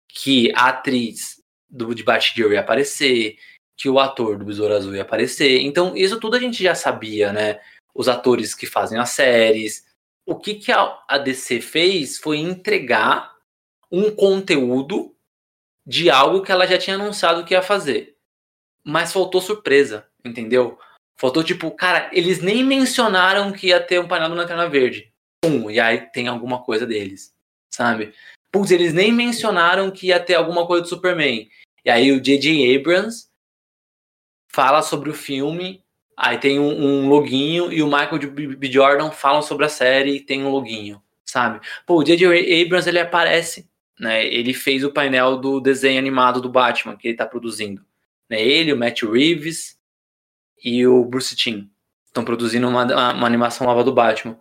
Speaker 1: que a atriz do, de Batgirl ia aparecer, que o ator do Besouro Azul ia aparecer. Então, isso tudo a gente já sabia, né? Os atores que fazem as séries. O que, que a, DC fez foi entregar um conteúdo de algo que ela já tinha anunciado que ia fazer mas faltou surpresa, entendeu? Faltou tipo, cara, eles nem mencionaram que ia ter um painel do Lanterna Verde. Pum, e aí tem alguma coisa deles, sabe? Putz, eles nem mencionaram que ia ter alguma coisa do Superman. E aí o J.J. Abrams fala sobre o filme, aí tem um, um loginho, e o Michael B. Jordan falam sobre a série e tem um loginho, sabe? Pô, o J.J. Abrams, ele aparece, né? Ele fez o painel do desenho animado do Batman que ele tá produzindo. Né? Ele, o Matt Reeves, e o Bruce Timm estão produzindo uma, uma, animação nova do Batman.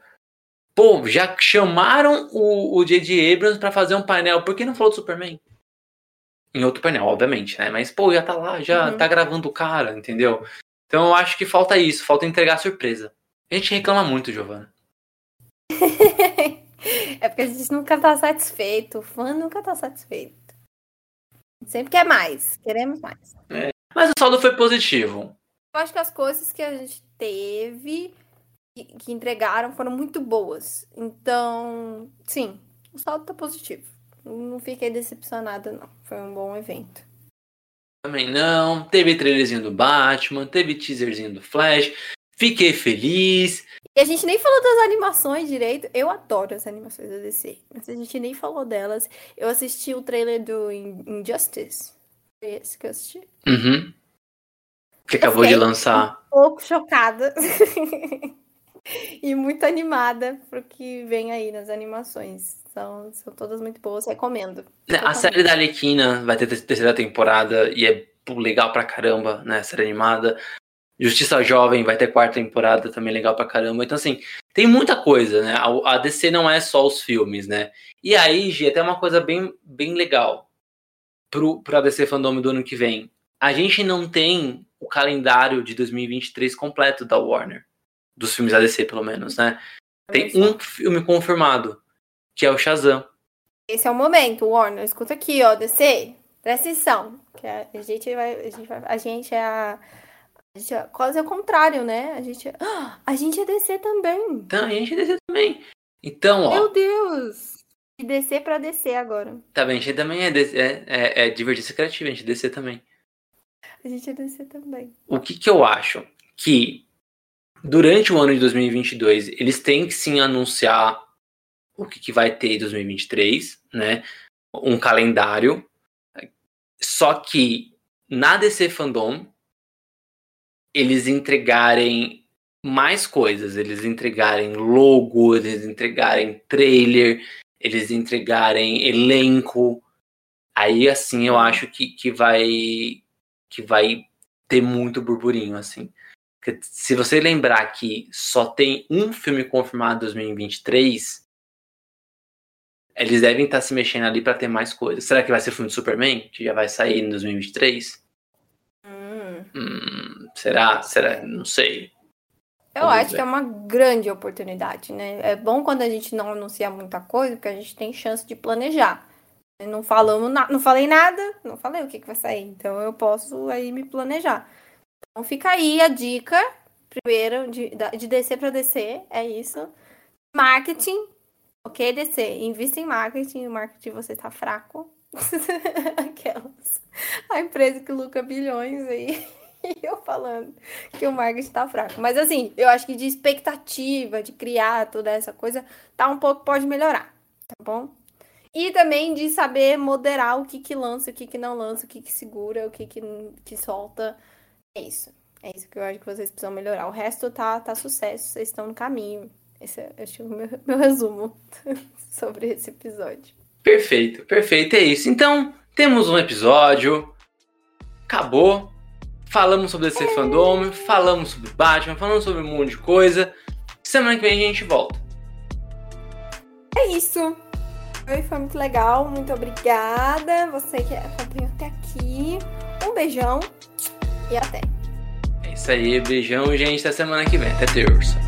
Speaker 1: Pô, já chamaram o J.J. Abrams para fazer um painel, por que não falou do Superman? Em outro painel, obviamente, né? Mas, pô, já tá lá, já uhum. tá gravando o cara, entendeu? Então eu acho que falta isso, falta entregar surpresa. A gente reclama muito, Giovana.
Speaker 2: é porque a gente nunca tá satisfeito, o fã nunca tá satisfeito. Sempre quer mais, queremos mais.
Speaker 1: É, mas o saldo foi positivo.
Speaker 2: Eu acho que as coisas que a gente teve que, que entregaram foram muito boas. Então, sim, o saldo tá positivo. Não fiquei decepcionada, não. Foi um bom evento.
Speaker 1: Também não. Teve trailerzinho do Batman, teve teaserzinho do Flash. Fiquei feliz.
Speaker 2: E a gente nem falou das animações direito. Eu adoro as animações da DC, mas a gente nem falou delas. Eu assisti o trailer do Injustice. Foi esse que eu assisti?
Speaker 1: Uhum. Que acabou de lançar.
Speaker 2: Um pouco chocada. e muito animada pro que vem aí nas animações. São, são todas muito boas, recomendo.
Speaker 1: Né, a série da Alequina vai ter terceira temporada e é legal pra caramba, né? Série animada. Justiça Jovem vai ter quarta temporada também legal pra caramba. Então, assim, tem muita coisa, né? A, a DC não é só os filmes, né? E aí, Gi, até uma coisa bem, bem legal pro, pro DC Fandom do ano que vem. A gente não tem o calendário de 2023 completo da Warner. Dos filmes da DC, pelo menos, né? Tem um filme confirmado, que é o Shazam.
Speaker 2: Esse é o momento, Warner. Escuta aqui, ó, DC. Presta atenção. Que a gente vai. A gente, vai, a gente é a gente é quase o contrário, né? A gente, é... a gente é DC também.
Speaker 1: Então, a gente é DC também. Então, ó.
Speaker 2: Meu Deus! De DC pra DC agora.
Speaker 1: Tá bem, a gente também é, DC, é, é, é divergência criativa, a gente é DC também.
Speaker 2: A gente é DC também.
Speaker 1: O que que eu acho? Que durante o ano de 2022, eles têm que sim anunciar o que, que vai ter em 2023, né? Um calendário. Só que na DC Fandom, eles entregarem mais coisas, eles entregarem logo, eles entregarem trailer, eles entregarem elenco. Aí assim eu acho que, que vai que vai ter muito burburinho assim. Porque se você lembrar que só tem um filme confirmado em 2023, eles devem estar se mexendo ali para ter mais coisas. Será que vai ser o filme do Superman, que já vai sair em 2023? Hum. Hum, será? Será? Não sei.
Speaker 2: Eu Vamos acho ver. que é uma grande oportunidade, né? É bom quando a gente não anuncia muita coisa, porque a gente tem chance de planejar. Não falamos, na... não falei nada, não falei o que, que vai sair, então eu posso aí me planejar. Então fica aí a dica, primeiro de, de descer para descer, é isso. Marketing, ok, descer, invista em marketing, o marketing você tá fraco, Aquelas. A empresa que lucra bilhões aí. E eu falando que o marketing tá fraco. Mas assim, eu acho que de expectativa, de criar toda essa coisa, tá um pouco, pode melhorar. Tá bom? E também de saber moderar o que que lança, o que que não lança, o que que segura, o que que, que solta. É isso. É isso que eu acho que vocês precisam melhorar. O resto tá, tá sucesso, vocês estão no caminho. Esse é, é o meu, meu resumo sobre esse episódio.
Speaker 1: Perfeito, perfeito, é isso. Então, temos um episódio. Acabou. Falamos sobre esse fandom, falamos sobre Batman, falamos sobre um monte de coisa. Semana que vem a gente volta.
Speaker 2: É isso. Foi, foi muito legal. Muito obrigada. Você que acompanhou até aqui. Um beijão e até.
Speaker 1: É isso aí, beijão, gente. Até semana que vem. Até terça.